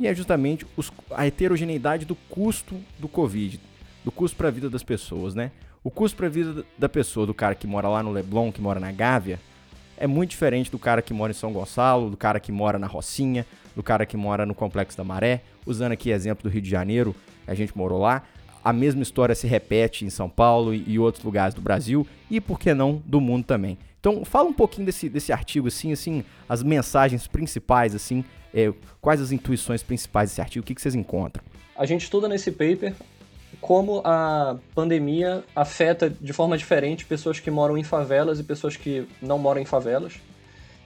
e é justamente os, a heterogeneidade do custo do Covid, do custo para a vida das pessoas, né? O custo para a vida da pessoa, do cara que mora lá no Leblon, que mora na Gávea, é muito diferente do cara que mora em São Gonçalo, do cara que mora na Rocinha, do cara que mora no Complexo da Maré. Usando aqui exemplo do Rio de Janeiro, a gente morou lá. A mesma história se repete em São Paulo e outros lugares do Brasil e, por que não, do mundo também. Então, fala um pouquinho desse, desse artigo, assim, assim, as mensagens principais, assim, é, quais as intuições principais desse artigo, o que, que vocês encontram? A gente estuda nesse paper como a pandemia afeta de forma diferente pessoas que moram em favelas e pessoas que não moram em favelas.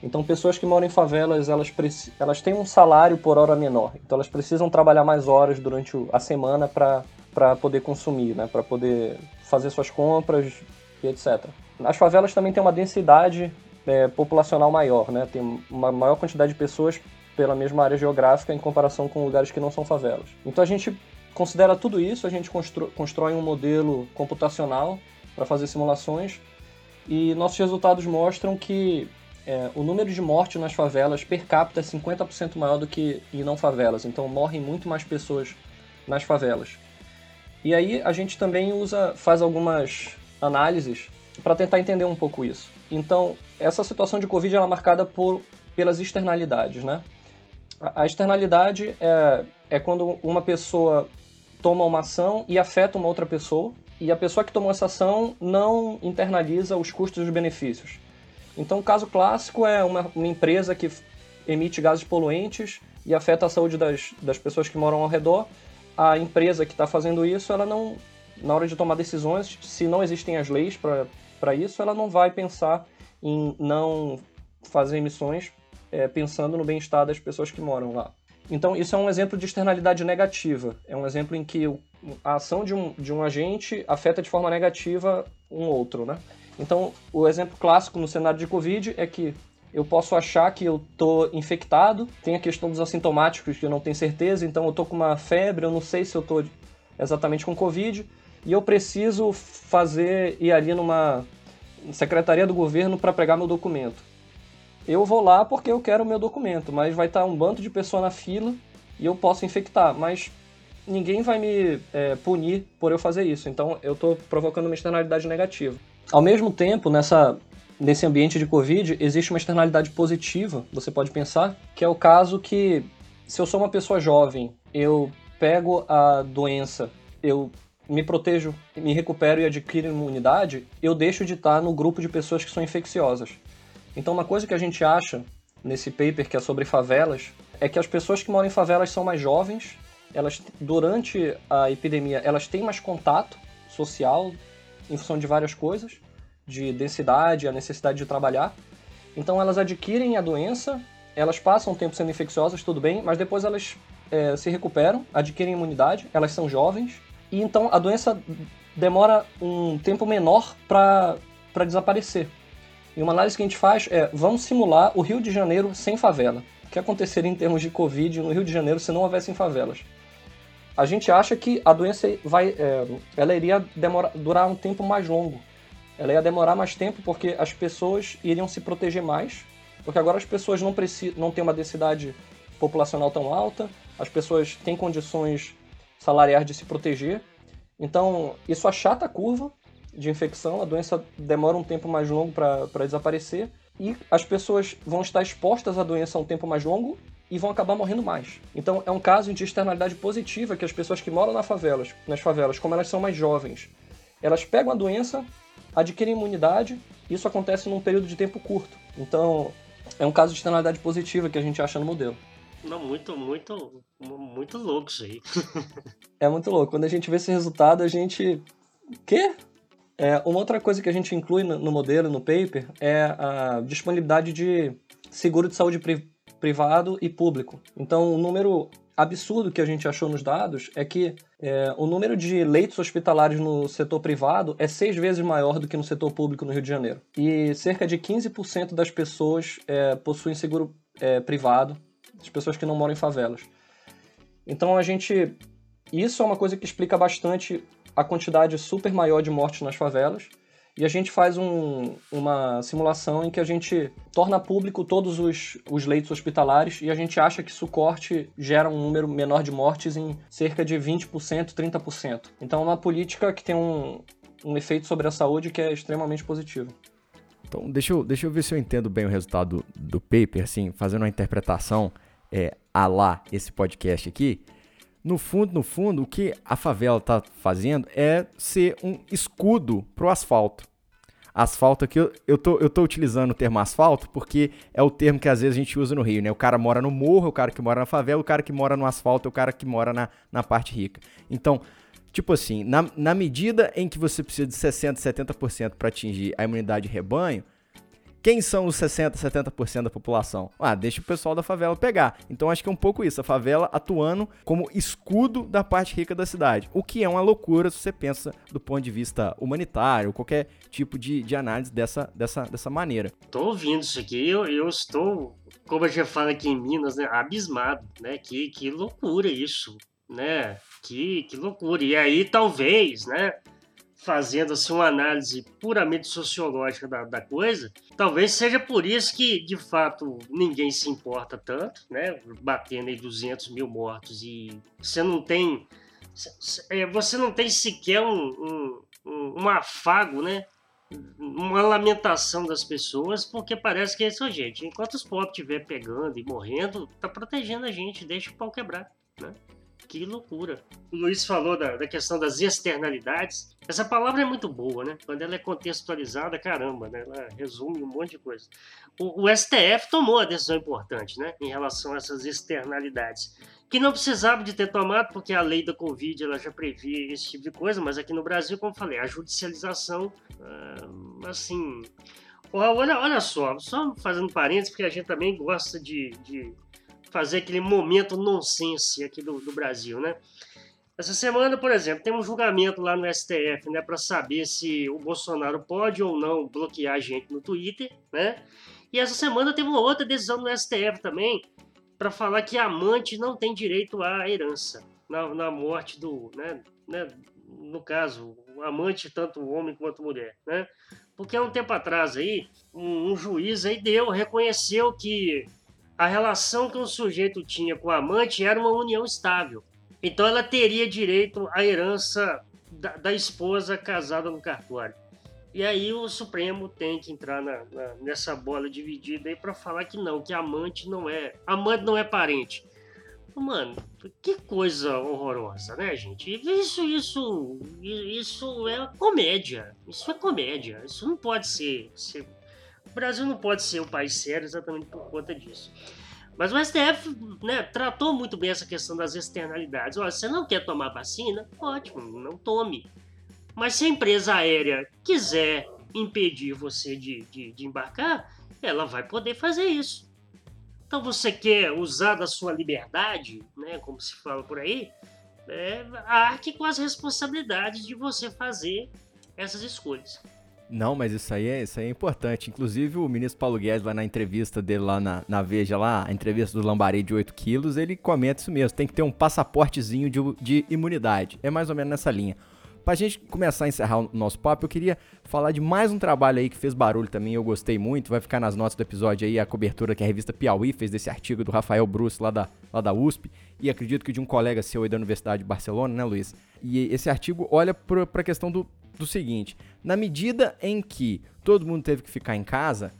Então, pessoas que moram em favelas, elas, elas têm um salário por hora menor. Então, elas precisam trabalhar mais horas durante a semana para poder consumir, né? para poder fazer suas compras e etc. As favelas também têm uma densidade é, populacional maior, né? tem uma maior quantidade de pessoas pela mesma área geográfica em comparação com lugares que não são favelas. Então, a gente considera tudo isso, a gente constrói um modelo computacional para fazer simulações e nossos resultados mostram que é, o número de mortes nas favelas per capita é 50% maior do que em não favelas, então morrem muito mais pessoas nas favelas. E aí a gente também usa, faz algumas análises para tentar entender um pouco isso. Então, essa situação de Covid é marcada por, pelas externalidades, né? A externalidade é, é quando uma pessoa toma uma ação e afeta uma outra pessoa, e a pessoa que tomou essa ação não internaliza os custos e os benefícios. Então, o caso clássico é uma, uma empresa que emite gases poluentes e afeta a saúde das, das pessoas que moram ao redor. A empresa que está fazendo isso, ela não, na hora de tomar decisões, se não existem as leis para isso, ela não vai pensar em não fazer emissões é, pensando no bem-estar das pessoas que moram lá. Então, isso é um exemplo de externalidade negativa. É um exemplo em que a ação de um, de um agente afeta de forma negativa um outro, né? Então, o exemplo clássico no cenário de Covid é que eu posso achar que eu estou infectado, tem a questão dos assintomáticos que eu não tenho certeza, então eu estou com uma febre, eu não sei se eu estou exatamente com Covid, e eu preciso fazer, ir ali numa secretaria do governo para pegar meu documento eu vou lá porque eu quero o meu documento, mas vai estar um bando de pessoa na fila e eu posso infectar, mas ninguém vai me é, punir por eu fazer isso. Então eu estou provocando uma externalidade negativa. Ao mesmo tempo, nessa, nesse ambiente de Covid, existe uma externalidade positiva, você pode pensar, que é o caso que se eu sou uma pessoa jovem, eu pego a doença, eu me protejo, me recupero e adquiro imunidade, eu deixo de estar no grupo de pessoas que são infecciosas. Então, uma coisa que a gente acha nesse paper que é sobre favelas é que as pessoas que moram em favelas são mais jovens, elas durante a epidemia elas têm mais contato social em função de várias coisas, de densidade, a necessidade de trabalhar. Então elas adquirem a doença, elas passam um tempo sendo infecciosas, tudo bem, mas depois elas é, se recuperam, adquirem imunidade, elas são jovens, e então a doença demora um tempo menor para desaparecer. E uma análise que a gente faz é, vamos simular o Rio de Janeiro sem favela. O que aconteceria em termos de Covid no Rio de Janeiro se não houvessem favelas? A gente acha que a doença vai, é, ela iria demorar, durar um tempo mais longo. Ela ia demorar mais tempo porque as pessoas iriam se proteger mais, porque agora as pessoas não, precisam, não têm uma densidade populacional tão alta, as pessoas têm condições salariais de se proteger. Então, isso achata a curva de infecção, a doença demora um tempo mais longo para desaparecer e as pessoas vão estar expostas à doença um tempo mais longo e vão acabar morrendo mais. Então é um caso de externalidade positiva que as pessoas que moram nas favelas, nas favelas, como elas são mais jovens, elas pegam a doença, adquirem imunidade, e isso acontece num período de tempo curto. Então é um caso de externalidade positiva que a gente acha no modelo. Não, muito, muito, muito louco isso aí. [LAUGHS] é muito louco. Quando a gente vê esse resultado, a gente. Quê? É, uma outra coisa que a gente inclui no, modelo, no paper, é a disponibilidade de seguro de saúde pri privado e público. Então, o número absurdo que a gente achou nos dados é que é, o número de leitos hospitalares no setor privado é seis vezes maior do que no setor público no Rio de Janeiro. E cerca de 15% das pessoas é, possuem seguro é, privado, as pessoas que não moram em favelas. Então a gente. Isso é uma coisa que explica bastante a quantidade super maior de mortes nas favelas. e a gente faz um, uma simulação em que a gente torna público todos os, os leitos hospitalares e a gente acha que isso corte gera um número menor de mortes em cerca de 20%, 30%. Então é uma política que tem um, um efeito sobre a saúde que é extremamente positivo. Então, deixa eu, deixa eu ver se eu entendo bem o resultado do, do paper, assim, fazendo uma interpretação é, a lá esse podcast aqui. No fundo, no fundo, o que a favela está fazendo é ser um escudo pro asfalto. Asfalto aqui, eu, eu, tô, eu tô utilizando o termo asfalto porque é o termo que às vezes a gente usa no Rio, né? O cara mora no morro, o cara que mora na favela, o cara que mora no asfalto o cara que mora na, na parte rica. Então, Tipo assim, na, na medida em que você precisa de 60%, 70% para atingir a imunidade de rebanho, quem são os 60%, 70% da população? Ah, deixa o pessoal da favela pegar. Então acho que é um pouco isso, a favela atuando como escudo da parte rica da cidade. O que é uma loucura se você pensa do ponto de vista humanitário, qualquer tipo de, de análise dessa, dessa, dessa maneira. Tô ouvindo isso aqui, eu, eu estou, como a gente fala aqui em Minas, né, abismado, né? Que, que loucura isso né? Que, que loucura. E aí, talvez, né? Fazendo assim, uma análise puramente sociológica da, da coisa, talvez seja por isso que, de fato, ninguém se importa tanto, né? Batendo aí 200 mil mortos e você não tem. É, você não tem sequer um, um, um afago, né? uma lamentação das pessoas, porque parece que é isso, gente. Enquanto os pobres estiver pegando e morrendo, tá protegendo a gente, deixa o pau quebrar, né? Que loucura. O Luiz falou da, da, questão das externalidades. Essa palavra é muito boa, né? Quando ela é contextualizada, caramba, né? Ela resume um monte de coisa. O, o STF tomou a decisão importante, né? Em relação a essas externalidades. Que não precisava de ter tomado, porque a lei da Covid ela já previa esse tipo de coisa, mas aqui no Brasil, como falei, a judicialização, ah, assim. Olha, olha só, só fazendo parênteses, porque a gente também gosta de, de fazer aquele momento nonsense aqui do, do Brasil, né? Essa semana, por exemplo, tem um julgamento lá no STF, né, para saber se o Bolsonaro pode ou não bloquear a gente no Twitter, né? E essa semana teve uma outra decisão no STF também para falar que amante não tem direito à herança na, na morte do, né, né, no caso, amante tanto homem quanto mulher, né? Porque há um tempo atrás aí, um, um juiz aí deu, reconheceu que a relação que um sujeito tinha com a amante era uma união estável. Então ela teria direito à herança da, da esposa casada no cartório. E aí o Supremo tem que entrar na, na, nessa bola dividida aí para falar que não, que amante não é, amante não é parente. Mano, que coisa horrorosa, né, gente? Isso, isso, isso é comédia. Isso é comédia. Isso não pode ser, ser o Brasil não pode ser um país sério exatamente por conta disso. Mas o STF né, tratou muito bem essa questão das externalidades. Olha, você não quer tomar vacina? Ótimo, não tome. Mas se a empresa aérea quiser impedir você de, de, de embarcar, ela vai poder fazer isso. Então você quer usar da sua liberdade, né, como se fala por aí, é, arque com as responsabilidades de você fazer essas escolhas. Não, mas isso aí, é, isso aí é importante. Inclusive, o ministro Paulo Guedes, lá na entrevista dele lá na, na Veja, lá, a entrevista do Lambari de 8 quilos, ele comenta isso mesmo. Tem que ter um passaportezinho de, de imunidade. É mais ou menos nessa linha. Pra gente começar a encerrar o nosso papo, eu queria falar de mais um trabalho aí que fez barulho também, eu gostei muito. Vai ficar nas notas do episódio aí a cobertura que a revista Piauí fez desse artigo do Rafael Bruce lá da, lá da USP. E acredito que de um colega seu aí da Universidade de Barcelona, né, Luiz? E esse artigo olha pra, pra questão do do seguinte: na medida em que todo mundo teve que ficar em casa,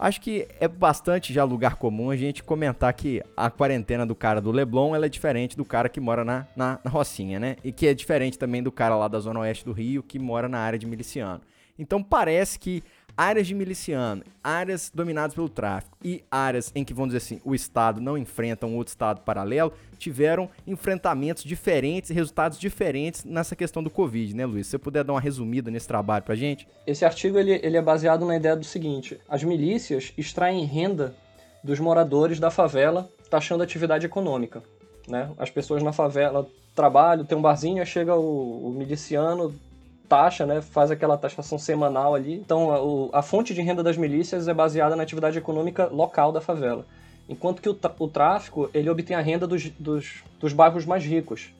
acho que é bastante já lugar comum a gente comentar que a quarentena do cara do Leblon ela é diferente do cara que mora na, na, na Rocinha, né? E que é diferente também do cara lá da zona oeste do Rio que mora na área de miliciano. Então parece que áreas de miliciano, áreas dominadas pelo tráfico e áreas em que, vamos dizer assim, o Estado não enfrenta um outro Estado paralelo, tiveram enfrentamentos diferentes resultados diferentes nessa questão do Covid, né, Luiz? Se você puder dar uma resumida nesse trabalho pra gente? Esse artigo ele, ele é baseado na ideia do seguinte: as milícias extraem renda dos moradores da favela, taxando atividade econômica. Né? As pessoas na favela trabalham, tem um barzinho, chega o, o miliciano, taxa, né, faz aquela taxação semanal ali. Então, a, a, fonte de renda das milícias é baseada na atividade econômica local da favela. Enquanto que o, o tráfico, ele obtém a renda dos, dos, dos bairros mais ricos.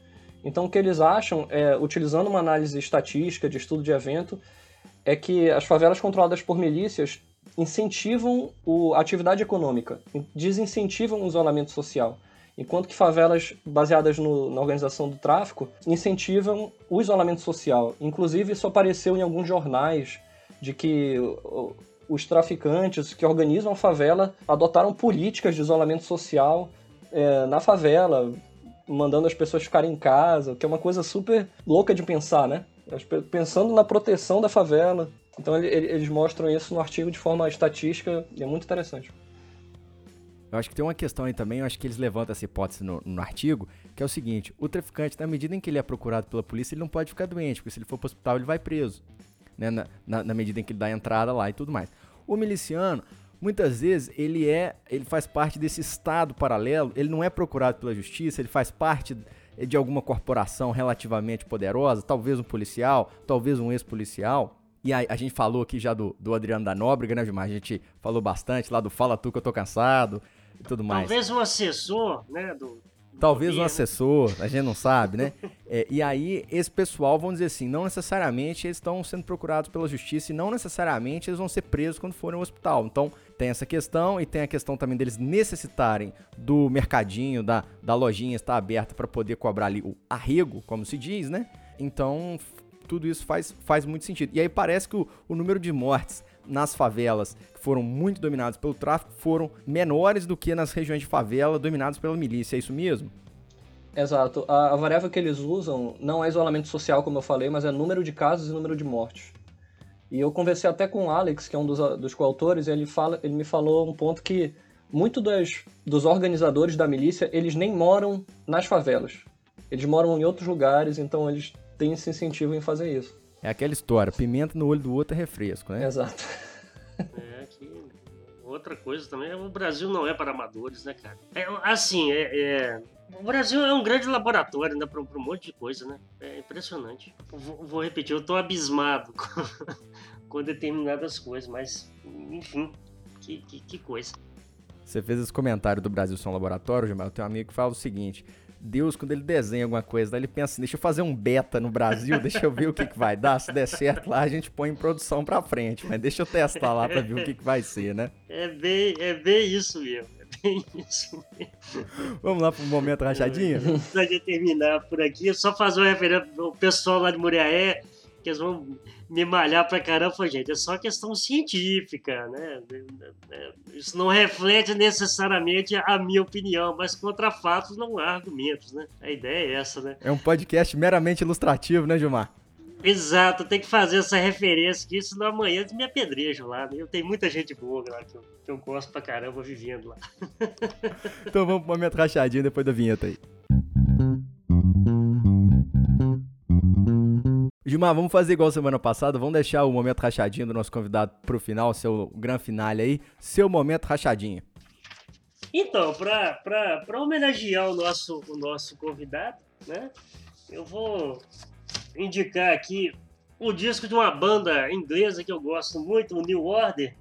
Então, o que eles acham é, utilizando uma análise estatística de estudo de evento, é que as favelas controladas por milícias incentivam o, a atividade econômica, desincentivam o isolamento social. Enquanto que favelas baseadas no, na organização do tráfico incentivam o isolamento social. Inclusive, isso apareceu em alguns jornais de que os traficantes que organizam a favela adotaram políticas de isolamento social é, na favela, mandando as pessoas ficarem em casa, que é uma coisa super louca de pensar, né? Pensando na proteção da favela. Então eles mostram isso no artigo de forma estatística e é muito interessante. Eu acho que tem uma questão aí também, eu acho que eles levantam essa hipótese no, no, artigo, que é o seguinte: o traficante, na medida em que ele é procurado pela polícia, ele não pode ficar doente, porque se ele for para o hospital, ele vai preso. Né? Na, na, na, medida em que ele dá entrada lá e tudo mais. O miliciano, muitas vezes, ele é. ele faz parte desse estado paralelo, ele não é procurado pela justiça, ele faz parte de alguma corporação relativamente poderosa, talvez um policial, talvez um ex-policial. E a, a gente falou aqui já do, do Adriano da Nóbrega, né, Gilmar? A gente falou bastante lá do Fala Tu que eu tô cansado e tudo mais. Talvez um assessor, né? Do, Talvez um assessor, a gente não sabe, né? [LAUGHS] É, e aí, esse pessoal, vão dizer assim, não necessariamente eles estão sendo procurados pela justiça e não necessariamente eles vão ser presos quando forem ao hospital. Então, tem essa questão e tem a questão também deles necessitarem do mercadinho, da, da lojinha estar aberta para poder cobrar ali o arrego, como se diz, né? Então, tudo isso faz, faz muito sentido. E aí parece que o, o número de mortes nas favelas que foram muito dominadas pelo tráfico foram menores do que nas regiões de favela dominadas pela milícia, é isso mesmo? Exato. A, a, variável que eles usam não é isolamento social, como eu falei, mas é número de casos e número de mortes. E eu conversei até com o Alex, que é um dos, dos coautores, e ele, fala, ele me falou um ponto que muito das, dos organizadores da milícia, eles nem moram nas favelas. Eles moram em outros lugares, então eles têm esse incentivo em fazer isso. É aquela história, pimenta no olho do outro é refresco, né? Exato. É, que outra coisa também, o Brasil não é para amadores, né, cara? É, assim, é, é, o Brasil é um grande laboratório, né, para um monte de coisa, né? É impressionante. Vou, vou repetir, eu tô abismado [LAUGHS] com, com, determinadas coisas, mas, enfim, que, que, que coisa. Você fez esse comentário do Brasil ser um laboratório, Gilmar? Eu tenho um amigo que fala o seguinte: Deus, quando ele desenha alguma coisa, ele pensa assim, deixa eu fazer um beta no Brasil, deixa eu ver o que, que vai dar. Se der certo lá, a gente põe em produção pra frente. Mas deixa eu testar lá pra ver o que, que vai ser, né? É bem, é bem isso mesmo. É bem isso mesmo. Vamos lá pro momento rachadinha? Pra terminar por aqui, só fazer uma referência o pessoal lá de Muriaé, que eles vão me malhar pra caramba, gente, é só questão científica, né? Isso não reflete necessariamente a minha opinião, mas contra fatos não há argumentos, né? A ideia é essa, né? É um podcast meramente ilustrativo, né, Gilmar? Exato, tem que fazer essa referência, que isso amanhã me apedrejam lá. Né? Eu tenho muita gente boa lá que eu, que eu gosto pra caramba vivendo lá. [LAUGHS] então vamos pro momento rachadinho depois da vinheta aí. Gilmar, vamos fazer igual semana passada, vamos deixar o momento rachadinho do nosso convidado pro final, seu grande finale aí, seu momento rachadinho. Então, para homenagear o nosso, o nosso convidado, né, eu vou indicar aqui o disco de uma banda inglesa que eu gosto muito, o New Order,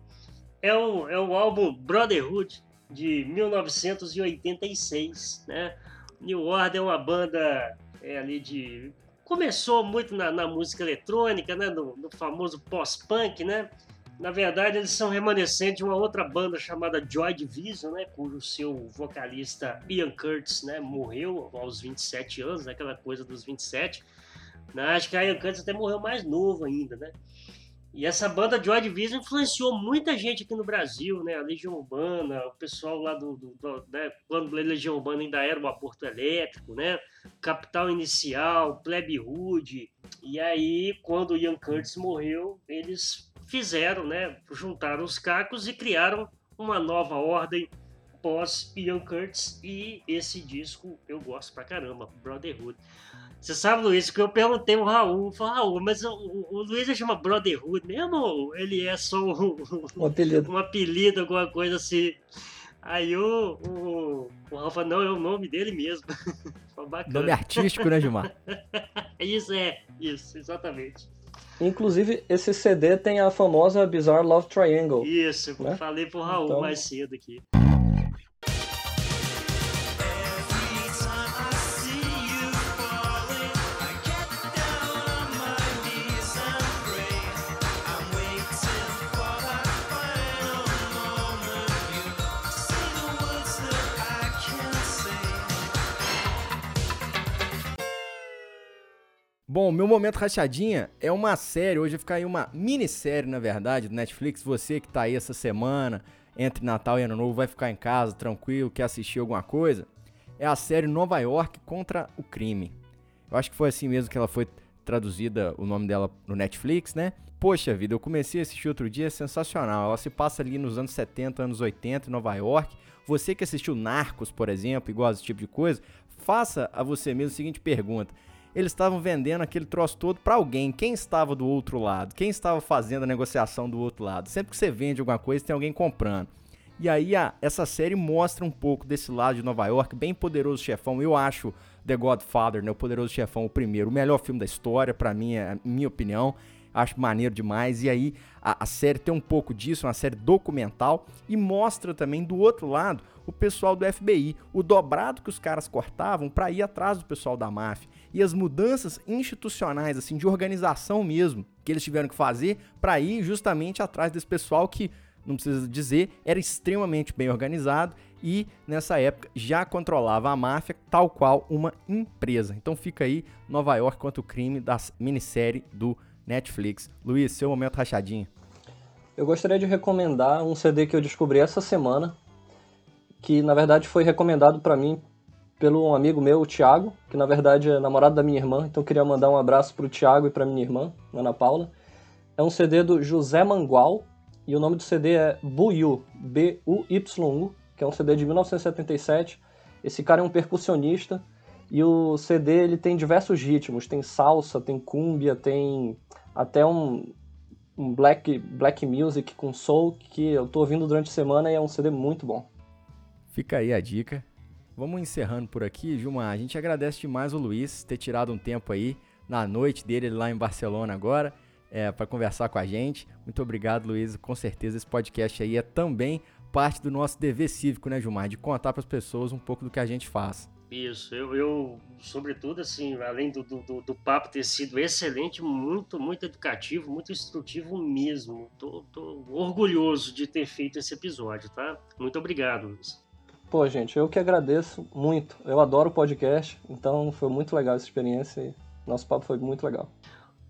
é o, é o álbum Brotherhood, de 1986, né? New Order é uma banda é, ali de começou muito na, na música eletrônica, né, no, no famoso pós-punk, né? Na verdade, eles são remanescentes de uma outra banda chamada Joy Division, né, cujo seu vocalista Ian Curtis, né, morreu aos 27 anos, aquela coisa dos 27. Né? Acho que a Ian Curtis até morreu mais novo ainda, né? E essa banda Joy Division influenciou muita gente aqui no Brasil, né? A Legião Urbana, o pessoal lá do, do, do né? quando a Legião Urbana ainda era o aborto elétrico, né? Capital Inicial, Plebe Hood. E aí, quando o Ian Curtis morreu, eles fizeram, né? Juntaram os cacos e criaram uma nova ordem pós Ian Curtis. E esse disco eu gosto pra caramba, Brotherhood. Você sabe, Luiz, que eu perguntei ao Raul, falei, Raul, mas o, o, Luiz chama Brotherhood mesmo ou ele é só um, um, apelido. um apelido, alguma coisa assim? Aí o, o, o Raul falou, não, é o nome dele mesmo. [LAUGHS] nome artístico, né, Gilmar? [LAUGHS] isso, é, isso, exatamente. Inclusive, esse CD tem a famosa Bizarre Love Triangle. Isso, né? falei pro Raul então... mais cedo aqui. Bom, meu momento rachadinha é uma série, hoje vai ficar aí uma minissérie, na verdade, do Netflix. Você que tá aí essa semana, entre Natal e Ano Novo, vai ficar em casa, tranquilo, quer assistir alguma coisa. É a série Nova York contra o crime. Eu acho que foi assim mesmo que ela foi traduzida, o nome dela no Netflix, né? Poxa vida, eu comecei a assistir outro dia, é sensacional. Ela se passa ali nos anos 70, anos 80, em Nova York. Você que assistiu Narcos, por exemplo, e gosta desse tipo de coisa, faça a você mesmo a seguinte pergunta. Eles estavam vendendo aquele troço todo para alguém. Quem estava do outro lado? Quem estava fazendo a negociação do outro lado? Sempre que você vende alguma coisa, tem alguém comprando. E aí a, essa série mostra um pouco desse lado de Nova York, bem poderoso chefão. Eu acho The Godfather, né, o poderoso chefão, o primeiro, o melhor filme da história, para mim, é minha opinião acho maneiro demais. E aí a, a, série tem um pouco disso, uma série documental, e mostra também do outro lado o pessoal do FBI, o dobrado que os caras cortavam para ir atrás do pessoal da máfia. E as mudanças institucionais, assim, de organização mesmo, que eles tiveram que fazer para ir justamente atrás desse pessoal que, não precisa dizer, era extremamente bem organizado e nessa época já controlava a máfia tal qual uma empresa. Então fica aí Nova York contra o crime da minissérie do Netflix. Luiz, seu momento rachadinho. Eu gostaria de recomendar um CD que eu descobri essa semana, que na verdade foi recomendado para mim pelo um amigo meu, o Thiago, que na verdade é namorado da minha irmã, então queria mandar um abraço pro Thiago e pra minha irmã, Ana Paula. É um CD do José Mangual, e o nome do CD é Buyu, B-U-Y-U, que é um CD de 1977. Esse cara é um percussionista, e o CD ele tem diversos ritmos, tem salsa, tem cúmbia, tem até um, um black, black music com soul que eu tô ouvindo durante a semana e é um CD muito bom. Fica aí a dica. Vamos encerrando por aqui, Gilmar. A gente agradece demais o Luiz ter tirado um tempo aí na noite dele lá em Barcelona agora é, para conversar com a gente. Muito obrigado, Luiz. Com certeza esse podcast aí é também parte do nosso dever cívico, né, Gilmar? De contar para as pessoas um pouco do que a gente faz. Isso, eu, eu sobretudo, assim, além do, do, do, papo ter sido excelente, muito, muito educativo, muito instrutivo mesmo. Tô, tô orgulhoso de ter feito esse episódio, tá? Muito obrigado, Luiz. Pô, gente, eu que agradeço muito. Eu adoro podcast, então foi muito legal essa experiência e nosso papo foi muito legal.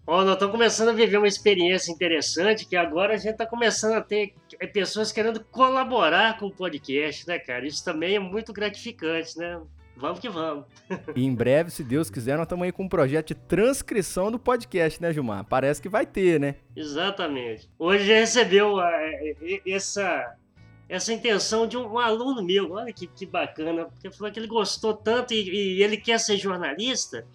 Ó, nós estamos começando a viver uma experiência interessante que agora a gente está começando a ter é, pessoas querendo colaborar com o podcast, né, cara? Isso também é muito gratificante, né? Vamos que vamos. [LAUGHS] e em breve, se Deus quiser, nós estamos aí com um projeto de transcrição do podcast, né, Gilmar? Parece que vai ter, né? Exatamente. Hoje já recebeu a, essa, essa intenção de um, um, aluno meu. Olha que, que bacana. Porque falou que ele gostou tanto e, e ele quer ser jornalista.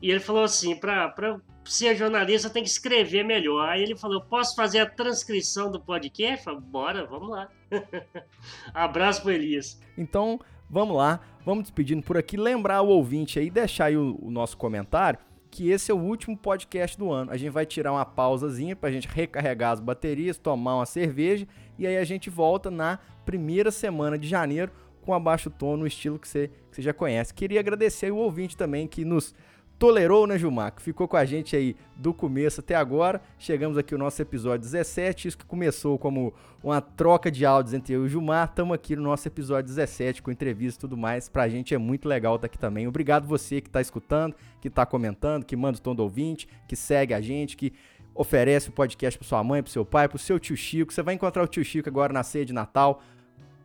E ele falou assim: para ser jornalista tem que escrever melhor. Aí ele falou: posso fazer a transcrição do podcast? Falei, Bora, vamos lá. [LAUGHS] Abraço para Elias. Então, Vamos lá, vamos despedindo por aqui. Lembrar o ouvinte aí, deixar aí o, o nosso comentário, que esse é o último podcast do ano. A gente vai tirar uma pausazinha para a gente recarregar as baterias, tomar uma cerveja e aí a gente volta na primeira semana de janeiro com abaixo tom no estilo que você, que você já conhece. Queria agradecer o ouvinte também que nos tolerou, né, Gilmar? Que ficou com a gente aí do começo até agora. Chegamos aqui ao nosso episódio 17, isso que começou como uma troca de áudios entre eu e o Gilmar. Estamos aqui no nosso episódio 17 com entrevista e tudo mais. Pra gente é muito legal estar aqui também. Obrigado você que está escutando, que está comentando, que manda o tom do ouvinte, que segue a gente, que oferece o podcast para sua mãe, para seu pai, para seu tio Chico. Você vai encontrar o tio Chico agora na ceia de Natal.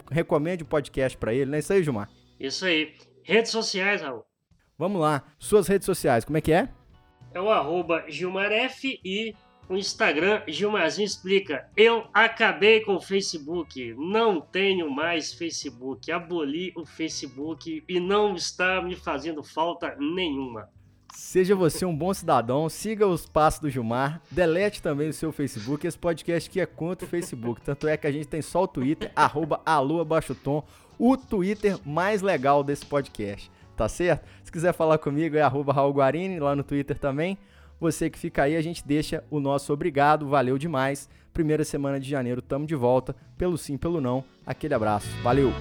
Recomende o podcast para ele, não é isso aí, Gilmar? Isso aí. Redes sociais, Raul. Vamos lá. Suas redes sociais, como é que é? É o arroba Gilmaref e o Instagram Gilmarzinho Explica. Eu acabei com o Facebook. Não tenho mais Facebook. Aboli o Facebook e não está me fazendo falta nenhuma. Seja você um bom cidadão, siga os passos do Gilmar, delete também o seu Facebook. Esse podcast aqui é contra o Facebook. Tanto é que a gente tem só o Twitter, arroba o Twitter mais legal desse podcast tá certo? Se quiser falar comigo é arroba Raul Guarini, lá no Twitter também. Você que fica aí, a gente deixa o nosso obrigado, valeu demais. Primeira semana de janeiro, tamo de volta. Pelo sim, pelo não. Aquele abraço, valeu!